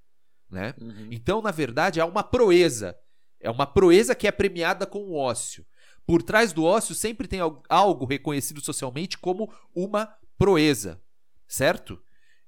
né? Uhum. Então, na verdade, há uma proeza. É uma proeza que é premiada com o ócio. Por trás do ócio sempre tem al- algo reconhecido socialmente como uma proeza, certo?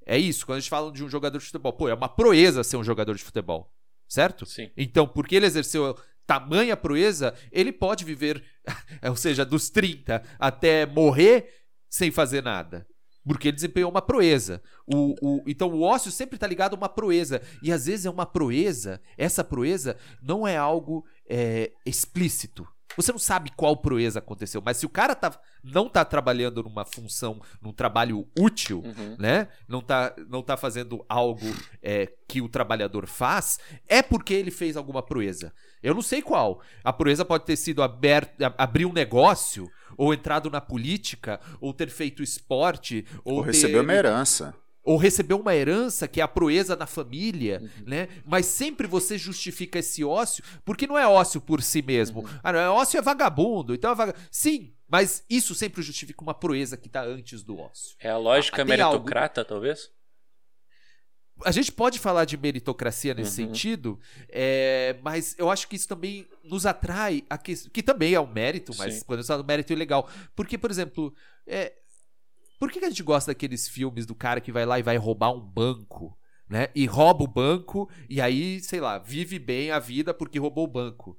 É isso, quando a gente fala de um jogador de futebol, pô, é uma proeza ser um jogador de futebol, certo? Sim. Então, porque ele exerceu tamanha proeza, ele pode viver, ou seja, dos 30 até morrer sem fazer nada. Porque ele desempenhou uma proeza. O, o- então o ócio sempre está ligado a uma proeza. E às vezes é uma proeza, essa proeza não é algo é, explícito. Você não sabe qual proeza aconteceu, mas se o cara tá, não tá trabalhando numa função, num trabalho útil, Uhum. né? Não tá, não tá fazendo algo é, que o trabalhador faz, é porque ele fez alguma proeza. Eu não sei qual. A proeza pode ter sido aberto, abrir um negócio, ou entrado na política, ou ter feito esporte, ou, Ou ter- receber uma herança. Ou receber uma herança que é a proeza da família, Uhum. né? Mas sempre você justifica esse ócio, porque não é ócio por si mesmo. Uhum. Ah, não, é ócio é vagabundo, então é. Sim, mas isso sempre justifica uma proeza que está antes do ócio. É a lógica Ah, tem algo- meritocrata, talvez? A gente pode falar de meritocracia nesse Uhum. sentido, é, mas eu acho que isso também nos atrai, a que, que também é um mérito, mas Sim. quando eu falo mérito é legal. Porque, por exemplo, é, por que, que a gente gosta daqueles filmes do cara que vai lá e vai roubar um banco, né? E rouba o banco e aí, sei lá, vive bem a vida porque roubou o banco.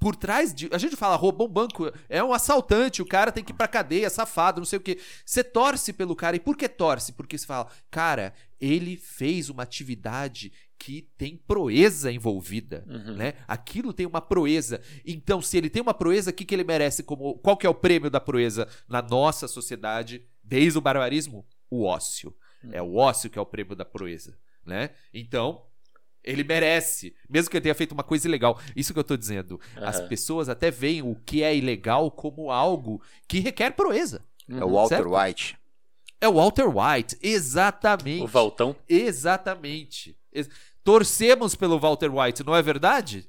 por trás de. A gente fala, roubou um banco, é um assaltante, o cara tem que ir pra cadeia, safado, não sei o quê. Você torce pelo cara. E por que torce? Porque você fala, cara, ele fez uma atividade que tem proeza envolvida, Uhum. né? Aquilo tem uma proeza. Então, se ele tem uma proeza, o que, que ele merece como qual que é o prêmio da proeza na nossa sociedade desde o barbarismo? O ócio. É o ócio que é o prêmio da proeza, né? Então, ele merece, mesmo que ele tenha feito uma coisa ilegal. Isso que eu tô dizendo. As Aham. pessoas até veem o que é ilegal como algo que requer proeza. É o Walter Certo? White. É o Walter White, exatamente. O Valtão. Exatamente. Ex- Torcemos pelo Walter White, não é verdade?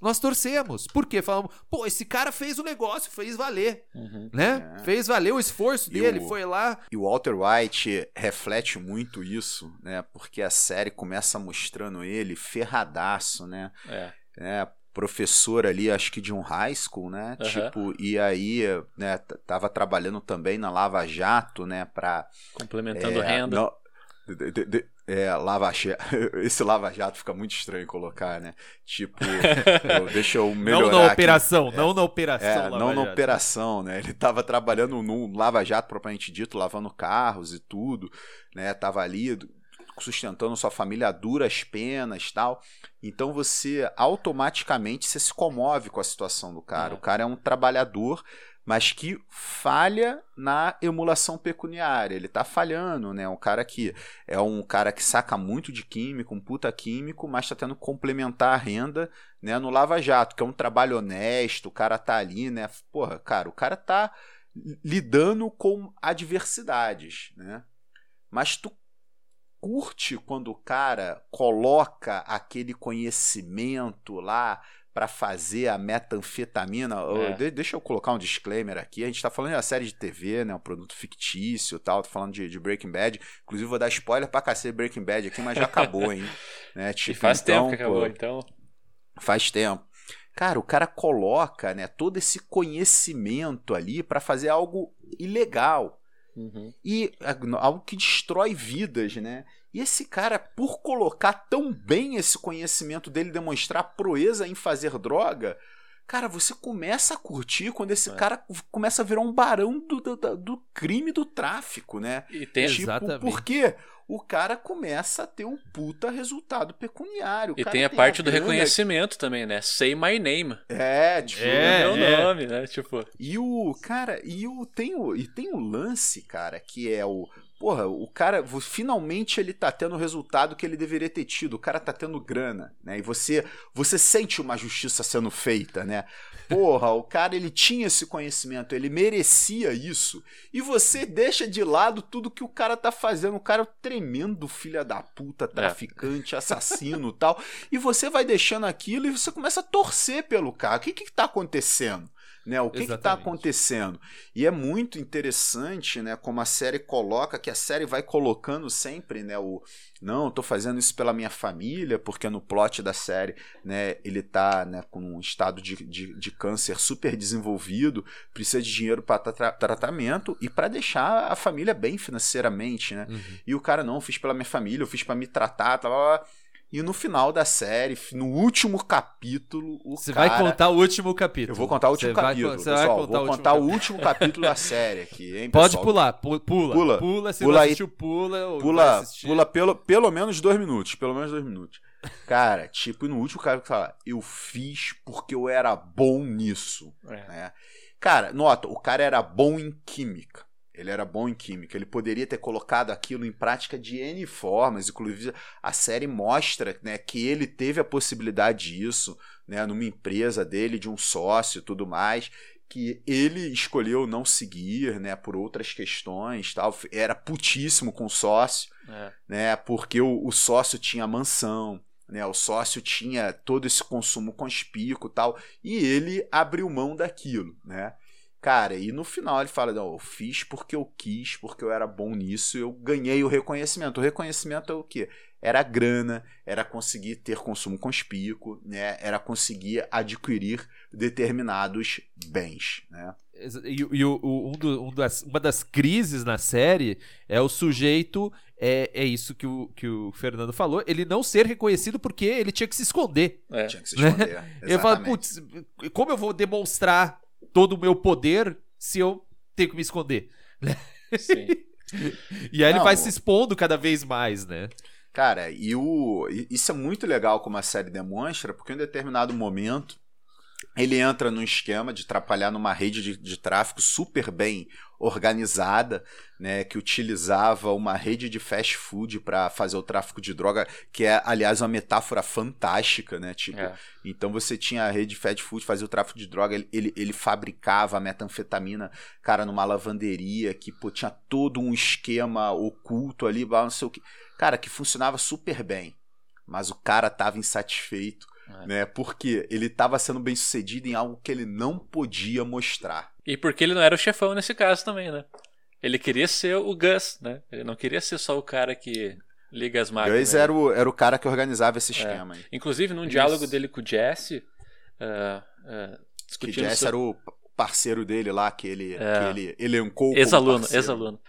Nós torcemos. Por quê? Falamos, pô, esse cara fez o negócio, fez valer, Uhum. né? É. Fez valer o esforço E dele, o- foi lá. E o Walter White reflete muito isso, né? Porque a série começa mostrando ele ferradaço, né? É. é, professor ali, acho que de um high school, né? Aham. Tipo, e aí, né, tava trabalhando também na Lava Jato, né, pra... Complementando é, renda. não- de- de- de- é, Lava esse Lava Jato fica muito estranho colocar, né? Tipo, eu- deixa eu melhorar não na aqui. operação, não na operação. É, não na operação, né? Ele tava trabalhando no Lava Jato, propriamente dito, lavando carros e tudo, né? Tava ali sustentando sua família a duras penas tal. Então você automaticamente você se comove com a situação do cara. É. O cara é um trabalhador, mas que falha na emulação pecuniária. Ele tá falhando, né? Um cara que é um cara que saca muito de químico, um puta químico, mas tá tendo que complementar a renda né, no Lava Jato, que é um trabalho honesto, o cara tá ali, né? Porra, cara, o cara tá lidando com adversidades, né? Mas tu curte quando o cara coloca aquele conhecimento lá pra fazer a metanfetamina. É. de- deixa eu colocar um disclaimer aqui. A gente tá falando de uma série de TV, né? Um produto fictício e tal. Tô falando de, de Breaking Bad. Inclusive, vou dar spoiler pra cacete Breaking Bad aqui, mas já acabou, hein? Né? E Tipo, faz então, tempo que acabou, pô, então. Faz tempo. Cara, o cara coloca, né, todo esse conhecimento ali pra fazer algo ilegal Uhum. e algo que destrói vidas, né? E esse cara, por colocar tão bem esse conhecimento dele, demonstrar proeza em fazer droga, cara, você começa a curtir quando esse É. cara começa a virar um barão do, do, do crime do tráfico, né? E tem. Tipo, Exatamente. porque o cara começa a ter um puta resultado pecuniário. O e cara tem a parte do grana reconhecimento também, né? Say my name. É, tipo, É, meu é. nome, né? Tipo, E o cara, e o tem o e tem o lance, cara, que é o Porra, o cara, finalmente ele tá tendo o resultado que ele deveria ter tido. O cara tá tendo grana, né? E você, você sente uma justiça sendo feita, né? Porra, o cara ele tinha esse conhecimento, ele merecia isso. E você deixa de lado tudo que o cara tá fazendo. O cara é um tremendo filha da puta, traficante, assassino, tal. E você vai deixando aquilo e você começa a torcer pelo cara. O que que tá acontecendo? Né, o que está acontecendo? E é muito interessante, né, como a série coloca, que a série vai colocando sempre, né, o não, tô fazendo isso pela minha família, porque no plot da série, né, ele tá, né, com um estado de, de, de câncer super desenvolvido, precisa de dinheiro para tratamento e para deixar a família bem financeiramente, né? Uhum. E o cara, não, eu fiz pela minha família, eu fiz para me tratar, tal, tal. E no final da série, no último capítulo, o Você cara... vai contar o último capítulo. Eu vou contar o último Você vai- capítulo, você vai pessoal. contar vou o contar o último capítulo da série aqui, hein, Pode pessoal? pular, pu- pula. Pula. Pula, se Pula não assistiu, pula. vai Pula, pula pelo, pelo menos dois minutos. Pelo menos dois minutos. Cara, tipo, e no último cara que fala, eu fiz porque eu era bom nisso. é. né? Cara, nota, o cara era bom em química. Ele era bom em química. Ele poderia ter colocado aquilo em prática de N formas. Inclusive, a série mostra né, que ele teve a possibilidade disso, né, numa empresa dele, de um sócio e tudo mais. Que ele escolheu não seguir, né, por outras questões, tal. Era putíssimo com o sócio é. né? Porque o, o sócio tinha mansão, né? O sócio tinha todo esse consumo conspícuo e tal, e ele abriu mão daquilo, né? Cara, e no final ele fala: não, eu fiz porque eu quis, porque eu era bom nisso, eu ganhei o reconhecimento. O reconhecimento é o quê? Era grana, era conseguir ter consumo conspícuo, né? Era conseguir adquirir determinados bens, né? E, e o- o- um do- um das- uma das crises na série é o sujeito é, é isso que o, que o Fernando falou, ele não ser reconhecido porque ele tinha que se esconder. É. Tinha que se esconder. Eu falo, putz, como eu vou demonstrar todo o meu poder se eu tenho que me esconder? Sim. E aí ele Não, vai se expondo cada vez mais, né? Cara, e o isso é muito legal como a série demonstra, porque em determinado momento ele entra num esquema de atrapalhar numa rede de, de tráfico super bem organizada, né, que utilizava uma rede de fast food para fazer o tráfico de droga, que é, aliás, uma metáfora fantástica, né? Tipo, É. então você tinha a rede de fast food, fazia o tráfico de droga, ele, ele, ele fabricava a metanfetamina, cara, numa lavanderia, que pô, tinha todo um esquema oculto ali, não sei o que. Cara, que funcionava super bem. Mas o cara tava insatisfeito, É. né? Porque ele tava sendo bem sucedido em algo que ele não podia mostrar. E porque ele não era o chefão nesse caso também, né? Ele queria ser o Gus, né? Ele não queria ser só o cara que liga as máquinas. Gus era o, era o cara que organizava esse esquema aí. Inclusive, num Isso. diálogo dele com o Jesse, ah, ah, Que Jesse sobre- era o parceiro dele lá, que ele, É. que ele elencou Ex-aluno, ex-aluno.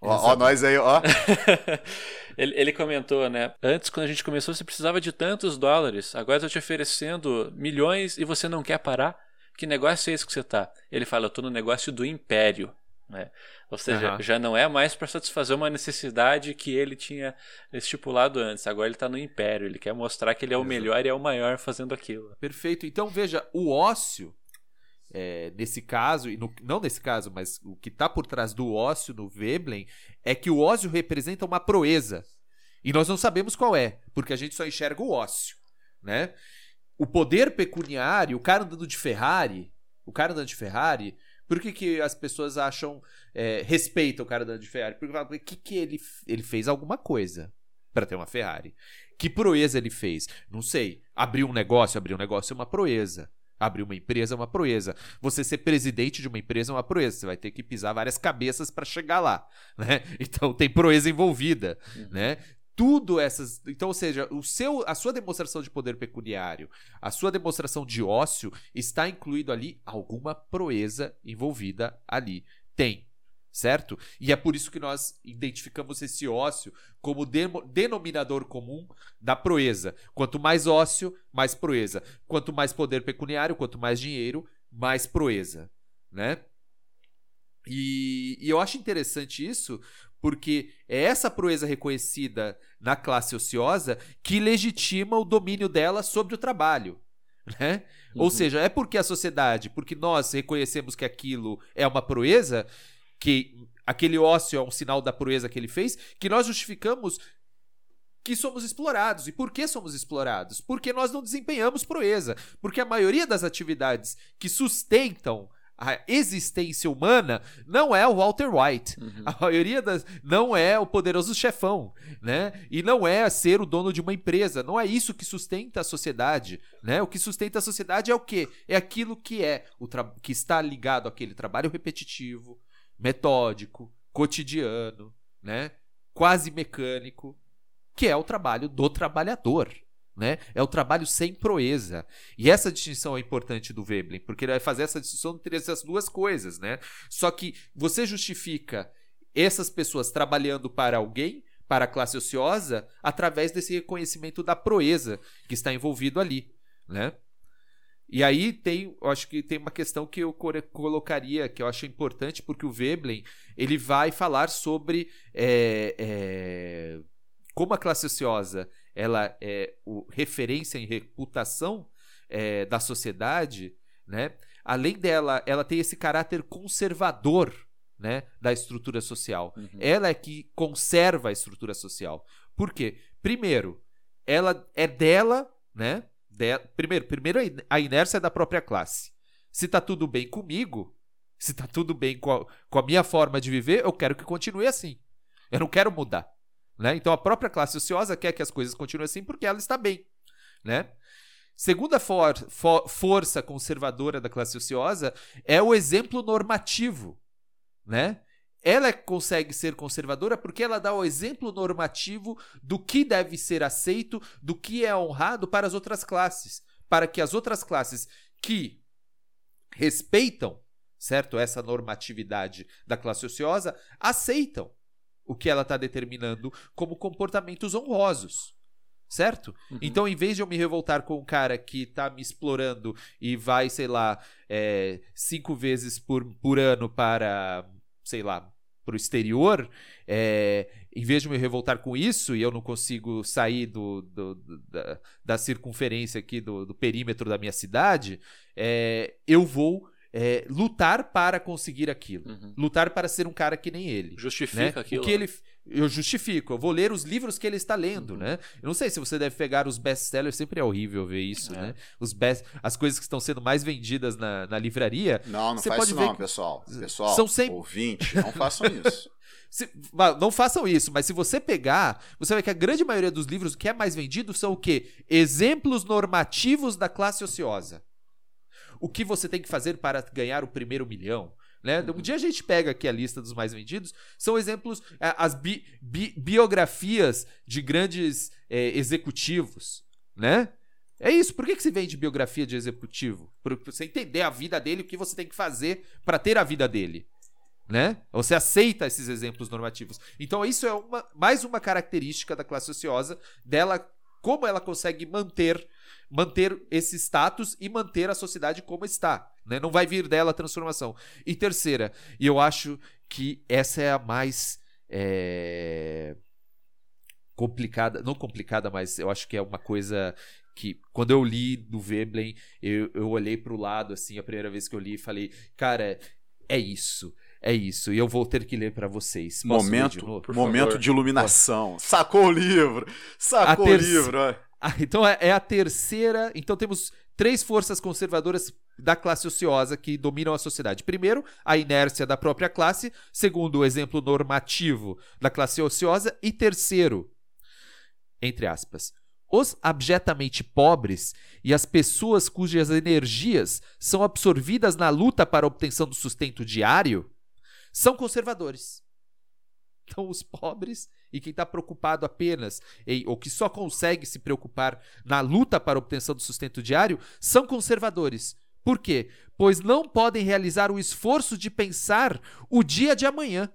Ó, ó, nós aí, ó. ele, ele comentou, né? Antes, quando a gente começou, você precisava de tantos dólares. Agora eu tô te oferecendo milhões e você não quer parar? Que negócio é esse que você tá? Ele fala, eu tô no negócio do império. Né? Ou seja, Aham. já não é mais para satisfazer uma necessidade que ele tinha estipulado antes. Agora ele tá no império. Ele quer mostrar que ele é o melhor e é o maior fazendo aquilo. Perfeito. Então, veja, o ócio, é, nesse caso, e no- não nesse caso, mas o que está por trás do ócio no Veblen é que o ócio representa uma proeza. E nós não sabemos qual é, porque a gente só enxerga o ócio, né? O poder pecuniário, o cara andando de Ferrari, o cara andando de Ferrari, por que, que as pessoas acham, é, respeitam o cara andando de Ferrari? Porque que, que ele, ele fez alguma coisa para ter uma Ferrari. Que proeza ele fez? Não sei. Abrir um negócio, abrir um negócio é uma proeza. Abrir uma empresa é uma proeza. Você ser presidente de uma empresa é uma proeza. Você vai ter que pisar várias cabeças para chegar lá, né? Então tem proeza envolvida, né? Tudo essas, então, ou seja, o seu, a sua demonstração de poder pecuniário, a sua demonstração de ócio está incluído ali alguma proeza envolvida ali. Tem, certo? E é por isso que nós identificamos esse ócio como demo- denominador comum da proeza. Quanto mais ócio, mais proeza. Quanto mais poder pecuniário, quanto mais dinheiro, mais proeza, né? E, e eu acho interessante isso porque é essa proeza reconhecida na classe ociosa que legitima o domínio dela sobre o trabalho, né? Ou Uhum. seja, é porque a sociedade, porque nós reconhecemos que aquilo é uma proeza, que aquele ócio é um sinal da proeza que ele fez, que nós justificamos que somos explorados. E por que somos explorados? Porque nós não desempenhamos proeza. Porque a maioria das atividades que sustentam a existência humana não é o Walter White. Uhum. A maioria das não é o poderoso chefão, né? E não é ser o dono de uma empresa. Não é isso que sustenta a sociedade, né? O que sustenta a sociedade é o quê? É aquilo que é o tra- que está ligado àquele trabalho repetitivo, metódico, cotidiano, né? Quase mecânico, que é o trabalho do trabalhador. Né? É o trabalho sem proeza. E essa distinção é importante do Veblen, porque ele vai fazer essa distinção entre essas duas coisas. Né? Só que você justifica essas pessoas trabalhando para alguém, para a classe ociosa, através desse reconhecimento da proeza que está envolvido ali. Né? E aí tem, eu acho que tem uma questão que eu colocaria, que eu acho importante, porque o Veblen ele vai falar sobre é, é, como a classe ociosa ela é o, referência em reputação é, da sociedade, né? Além dela, ela tem esse caráter conservador, né, da estrutura social. Uhum. Ela é que conserva a estrutura social. Por quê? Primeiro, ela é dela, né? De- primeiro, primeiro a in- a inércia é da própria classe. Se tá tudo bem comigo, se tá tudo bem com a, com a minha forma de viver, eu quero que continue assim. Eu não quero mudar. Né? Então a própria classe ociosa quer que as coisas continuem assim porque ela está bem. Né? Segunda for- fo- força conservadora da classe ociosa é o exemplo normativo. Né? Ela consegue ser conservadora porque ela dá o exemplo normativo do que deve ser aceito, do que é honrado para as outras classes. Para que as outras classes que respeitam, certo, essa normatividade da classe ociosa, aceitam. O que ela está determinando como comportamentos honrosos. Certo? Uhum. Então, em vez de eu me revoltar com um cara que tá me explorando e vai, sei lá, é, cinco vezes por, por ano para, sei lá, pro exterior, é, em vez de me revoltar com isso e eu não consigo sair do, do- do- da, da circunferência aqui do, do perímetro da minha cidade, é, eu vou é, lutar para conseguir aquilo. Uhum. Lutar para ser um cara que nem ele. Justifica né? aquilo. O que ele eu justifico, eu vou ler os livros que ele está lendo, Uhum. né? Eu não sei se você deve pegar os best-sellers, sempre é horrível ver isso, É. né? Os best, as coisas que estão sendo mais vendidas na, na livraria. Não, não Você faz pode isso ver não, que- pessoal. Pessoal, São sempre- ouvinte, não façam isso. Se- não façam isso, mas se você pegar, você vai ver que a grande maioria dos livros que é mais vendido são o quê? Exemplos normativos da classe ociosa. O que você tem que fazer para ganhar o primeiro milhão? Né? Um dia a gente pega aqui a lista dos mais vendidos. São exemplos, é, as bi- bi- biografias de grandes é, executivos. Né? É isso. Por que, que se vende biografia de executivo? Para você entender a vida dele, o que você tem que fazer para ter a vida dele né? Você aceita esses exemplos normativos. Então isso é uma, mais uma característica da classe ociosa dela, como ela consegue manter manter esse status e manter a sociedade como está, né? Não vai vir dela a transformação. E terceira, e eu acho que essa é a mais é, complicada, não complicada, mas eu acho que é uma coisa que quando eu li do Veblen, eu, eu olhei para o lado assim, a primeira vez que eu li e falei, cara, é isso. É isso, e eu vou ter que ler para vocês. Posso ler de momento novo? Por momento favor. de iluminação. Sacou o livro. Sacou o livro. Ah, então é, é a terceira. Então temos três forças conservadoras da classe ociosa que dominam a sociedade. Primeiro, a inércia da própria classe. Segundo, o exemplo normativo da classe ociosa. E terceiro, entre aspas, os abjetamente pobres e as pessoas cujas energias são absorvidas na luta para a obtenção do sustento diário são conservadores. Então, os pobres e quem está preocupado apenas em, ou que só consegue se preocupar na luta para a obtenção do sustento diário são conservadores. Por quê? Pois não podem realizar o esforço de pensar o dia de amanhã.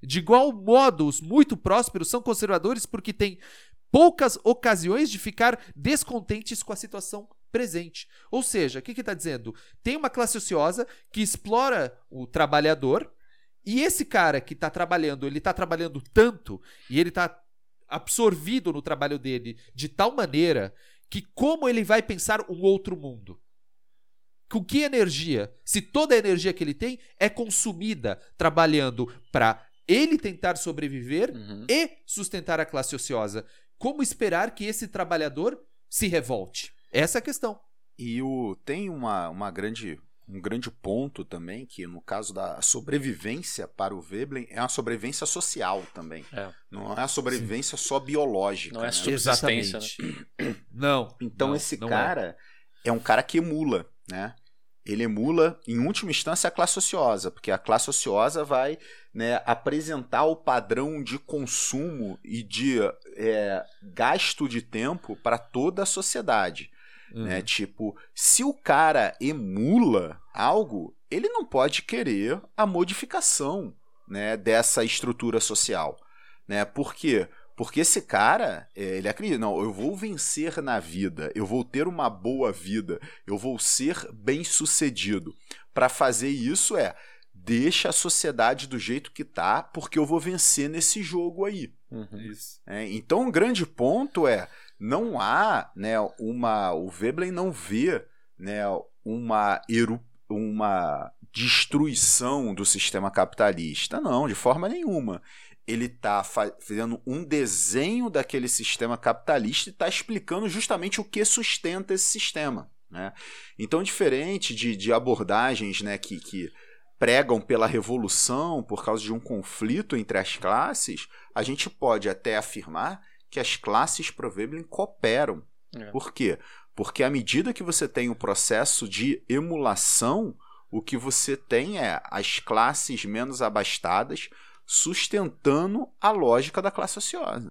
De igual modo, os muito prósperos são conservadores porque têm poucas ocasiões de ficar descontentes com a situação presente. Ou seja, o que está dizendo? Tem uma classe ociosa que explora o trabalhador e esse cara que está trabalhando, ele está trabalhando tanto e ele está absorvido no trabalho dele de tal maneira que como ele vai pensar um outro mundo? Com que energia? Se toda a energia que ele tem é consumida trabalhando para ele tentar sobreviver Uhum. e sustentar a classe ociosa, como esperar que esse trabalhador se revolte? Essa é a questão. E o, tem uma, uma grande, um grande ponto também, que no caso da sobrevivência para o Veblen, é uma sobrevivência social também. É. Não é uma sobrevivência só biológica. Não é né? subsistência, Não. Então não, esse não é. cara é. um cara que emula, né? Ele emula, em última instância, a classe ociosa, porque a classe ociosa vai né, apresentar o padrão de consumo e de é, gasto de tempo para toda a sociedade. Uhum. Né? Tipo, se o cara emula algo, ele não pode querer a modificação né, dessa estrutura social. Né? Por quê? Porque esse cara, é, ele acredita, não, eu vou vencer na vida, eu vou ter uma boa vida, eu vou ser bem sucedido. Para fazer isso é, deixa a sociedade do jeito que tá, porque eu vou vencer nesse jogo aí. Uhum. Isso. É, então, um grande ponto é não há, né, uma o Veblen não vê, né, uma eru, uma destruição do sistema capitalista, não, de forma nenhuma. Ele está fazendo um desenho daquele sistema capitalista e está explicando justamente o que sustenta esse sistema. Né? Então, diferente de, de abordagens né, que, que pregam pela revolução por causa de um conflito entre as classes, a gente pode até afirmar que as classes pro Veblen cooperam. É. Por quê? Porque à medida que você tem o processo de emulação, o que você tem é as classes menos abastadas sustentando a lógica da classe ociosa.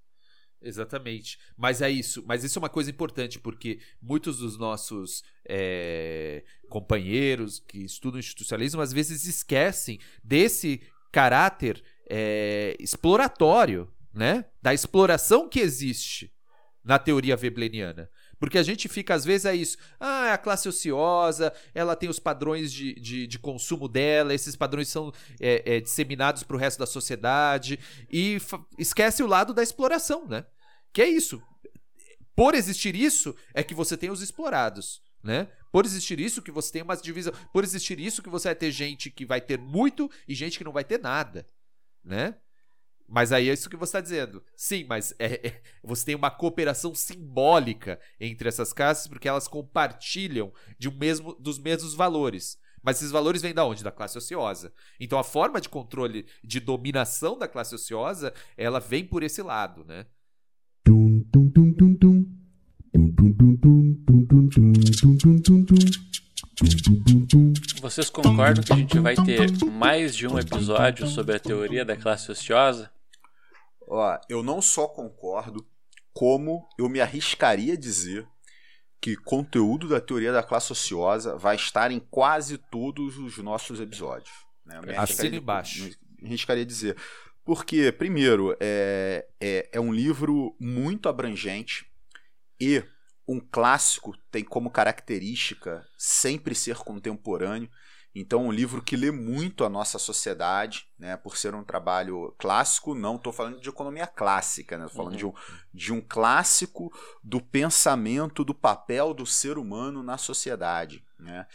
Exatamente. Mas é isso. Mas isso é uma coisa importante, porque muitos dos nossos é, companheiros que estudam institucionalismo às vezes esquecem desse caráter é, exploratório, né? Da exploração que existe na teoria vebleniana. Porque a gente fica, às vezes, é isso. Ah, é a classe ociosa, ela tem os padrões de, de, de consumo dela, esses padrões são é, é, disseminados para o resto da sociedade. E esquece o lado da exploração, né? Que é isso. Por existir isso, é que você tem os explorados, né? Por existir isso, que você tem uma divisão. Por existir isso, que você vai ter gente que vai ter muito e gente que não vai ter nada, né? Mas aí é isso que você está dizendo. Sim, mas é, é, você tem uma cooperação simbólica entre essas classes porque elas compartilham de um mesmo, dos mesmos valores. Mas esses valores vêm da onde? Da classe ociosa. Então a forma de controle, de dominação da classe ociosa, ela vem por esse lado, né? Vocês concordam que a gente vai ter mais de um episódio sobre a teoria da classe ociosa? Ó, eu não só concordo, como eu me arriscaria a dizer que conteúdo da teoria da classe ociosa vai estar em quase todos os nossos episódios. Né? Assina embaixo. Me arriscaria a dizer. Porque, primeiro, é, é, é um livro muito abrangente e um clássico tem como característica sempre ser contemporâneo. Então, um livro que lê muito a nossa sociedade, né, por ser um trabalho clássico, não estou falando de economia clássica, né, estou falando uhum. de, um, de um clássico do pensamento, do papel do ser humano na sociedade. Né?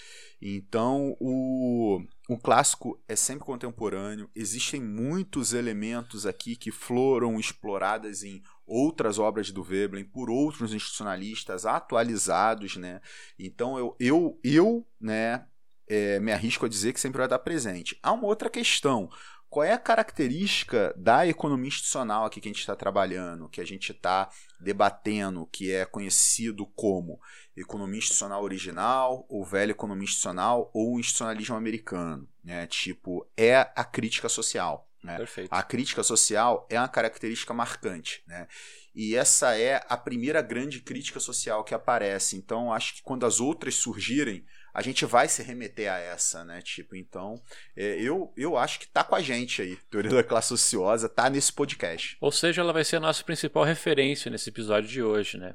Então, o, o clássico é sempre contemporâneo, existem muitos elementos aqui que foram explorados em outras obras do Veblen por outros institucionalistas atualizados, né? Então eu eu eu, né, é, me arrisco a dizer que sempre vai estar presente. Há uma outra questão. Qual é a característica da economia institucional aqui que a gente está trabalhando, que a gente está debatendo, que é conhecido como economia institucional original, ou velha economia institucional, ou institucionalismo americano? Né? Tipo, é a crítica social. Né? A crítica social é uma característica marcante. Né? E essa é a primeira grande crítica social que aparece. Então, acho que quando as outras surgirem, a gente vai se remeter a essa, né? Tipo, então, é, eu, eu acho que tá com a gente aí. Teoria da classe ociosa tá nesse podcast. Ou seja, ela vai ser a nossa principal referência nesse episódio de hoje, né?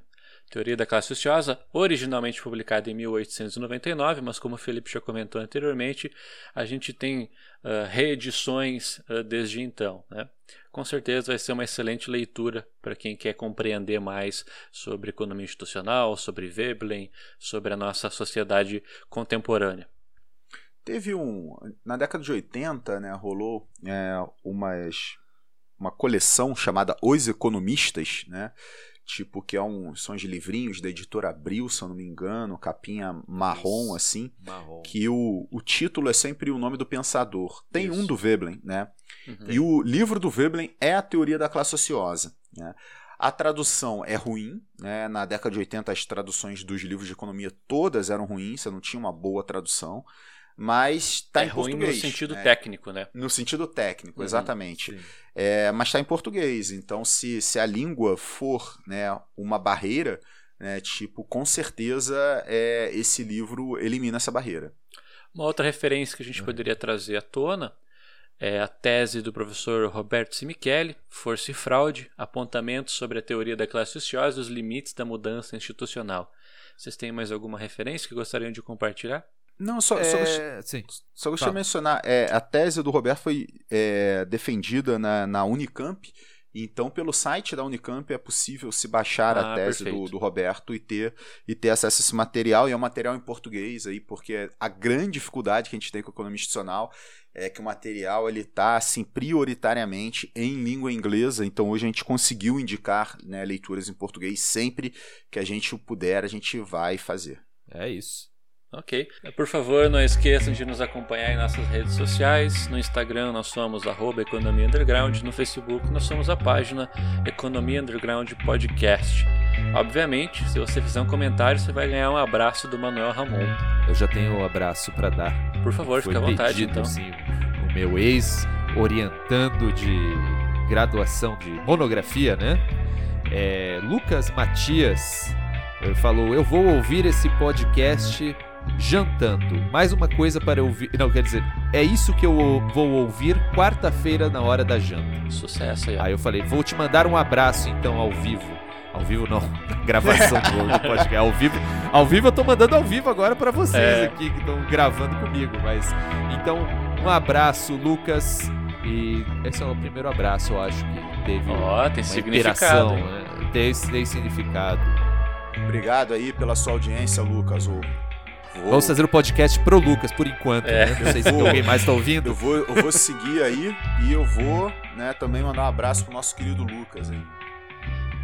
Teoria da Classe Ociosa, originalmente publicada em 1899, mas como o Felipe já comentou anteriormente, a gente tem uh, reedições uh, desde então. Né? Com certeza vai ser uma excelente leitura para quem quer compreender mais sobre economia institucional, sobre Veblen, sobre a nossa sociedade contemporânea. Teve um. Na década de 80, né, rolou é, umas, uma coleção chamada Os Economistas, né? Tipo que é um, são os livrinhos da editora Abril, se eu não me engano, capinha marrom assim, marrom. que o, o título é sempre o nome do pensador. Tem Isso. um do Veblen, né? Uhum. E o livro do Veblen é a teoria da classe ociosa, né? A tradução é ruim, né? Na década de 80 as traduções dos livros de economia todas eram ruins, você não tinha uma boa tradução mas está é em ruim português. no sentido né? técnico, né? No sentido técnico, uhum, exatamente. É, mas está em português, então se, se a língua for né, uma barreira, né, tipo, com certeza é, esse livro elimina essa barreira. Uma outra referência que a gente uhum. poderia trazer à tona é a tese do professor Roberto Simichelli, Força e Fraude, apontamentos sobre a teoria da classe ociosa e os limites da mudança institucional. Vocês têm mais alguma referência que gostariam de compartilhar? Não, só, é... só, gost... só gostaria de mencionar, é, a tese do Roberto foi é, defendida na, na, Unicamp, então pelo site da Unicamp é possível se baixar ah, a tese do, do, Roberto e ter, e ter acesso a esse material, e é um material em português aí, porque a grande dificuldade que a gente tem com a economia institucional é que o material ele está assim prioritariamente em língua inglesa, então hoje a gente conseguiu indicar né, leituras em português. Sempre que a gente puder, a gente vai fazer. É isso. Ok. Por favor, não esqueçam de nos acompanhar em nossas redes sociais. No Instagram nós somos arroba Economia Underground. No Facebook nós somos a página Economia Underground Podcast. Obviamente, se você fizer um comentário, você vai ganhar um abraço do Manuel Ramon. Eu já tenho o um abraço para dar. Por favor, fique à vontade pedido, então. Sim, o meu ex-orientando de graduação de monografia, né? É, Lucas Matias ele falou: Eu vou ouvir esse podcast jantando. Mais uma coisa para ouvir. Não, quer dizer, é isso que eu vou ouvir quarta-feira na hora da janta. Sucesso aí. ó. Aí eu falei, vou te mandar um abraço então ao vivo. Ao vivo não, gravação do, podcast. Ao vivo, ao vivo eu tô mandando ao vivo agora para vocês É. aqui que estão gravando comigo, mas então um abraço, Lucas. E esse é o primeiro abraço, eu acho que teve Ó, tem uma significado. né? tem, tem significado. Obrigado aí pela sua audiência, Lucas. O- vou- Vamos fazer o podcast pro Lucas por enquanto, É. né? Não sei se alguém mais tá ouvindo. Eu vou, eu vou seguir aí e eu vou né, também mandar um abraço pro nosso querido Lucas aí.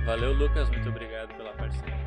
Valeu, Lucas. Muito obrigado pela parceria.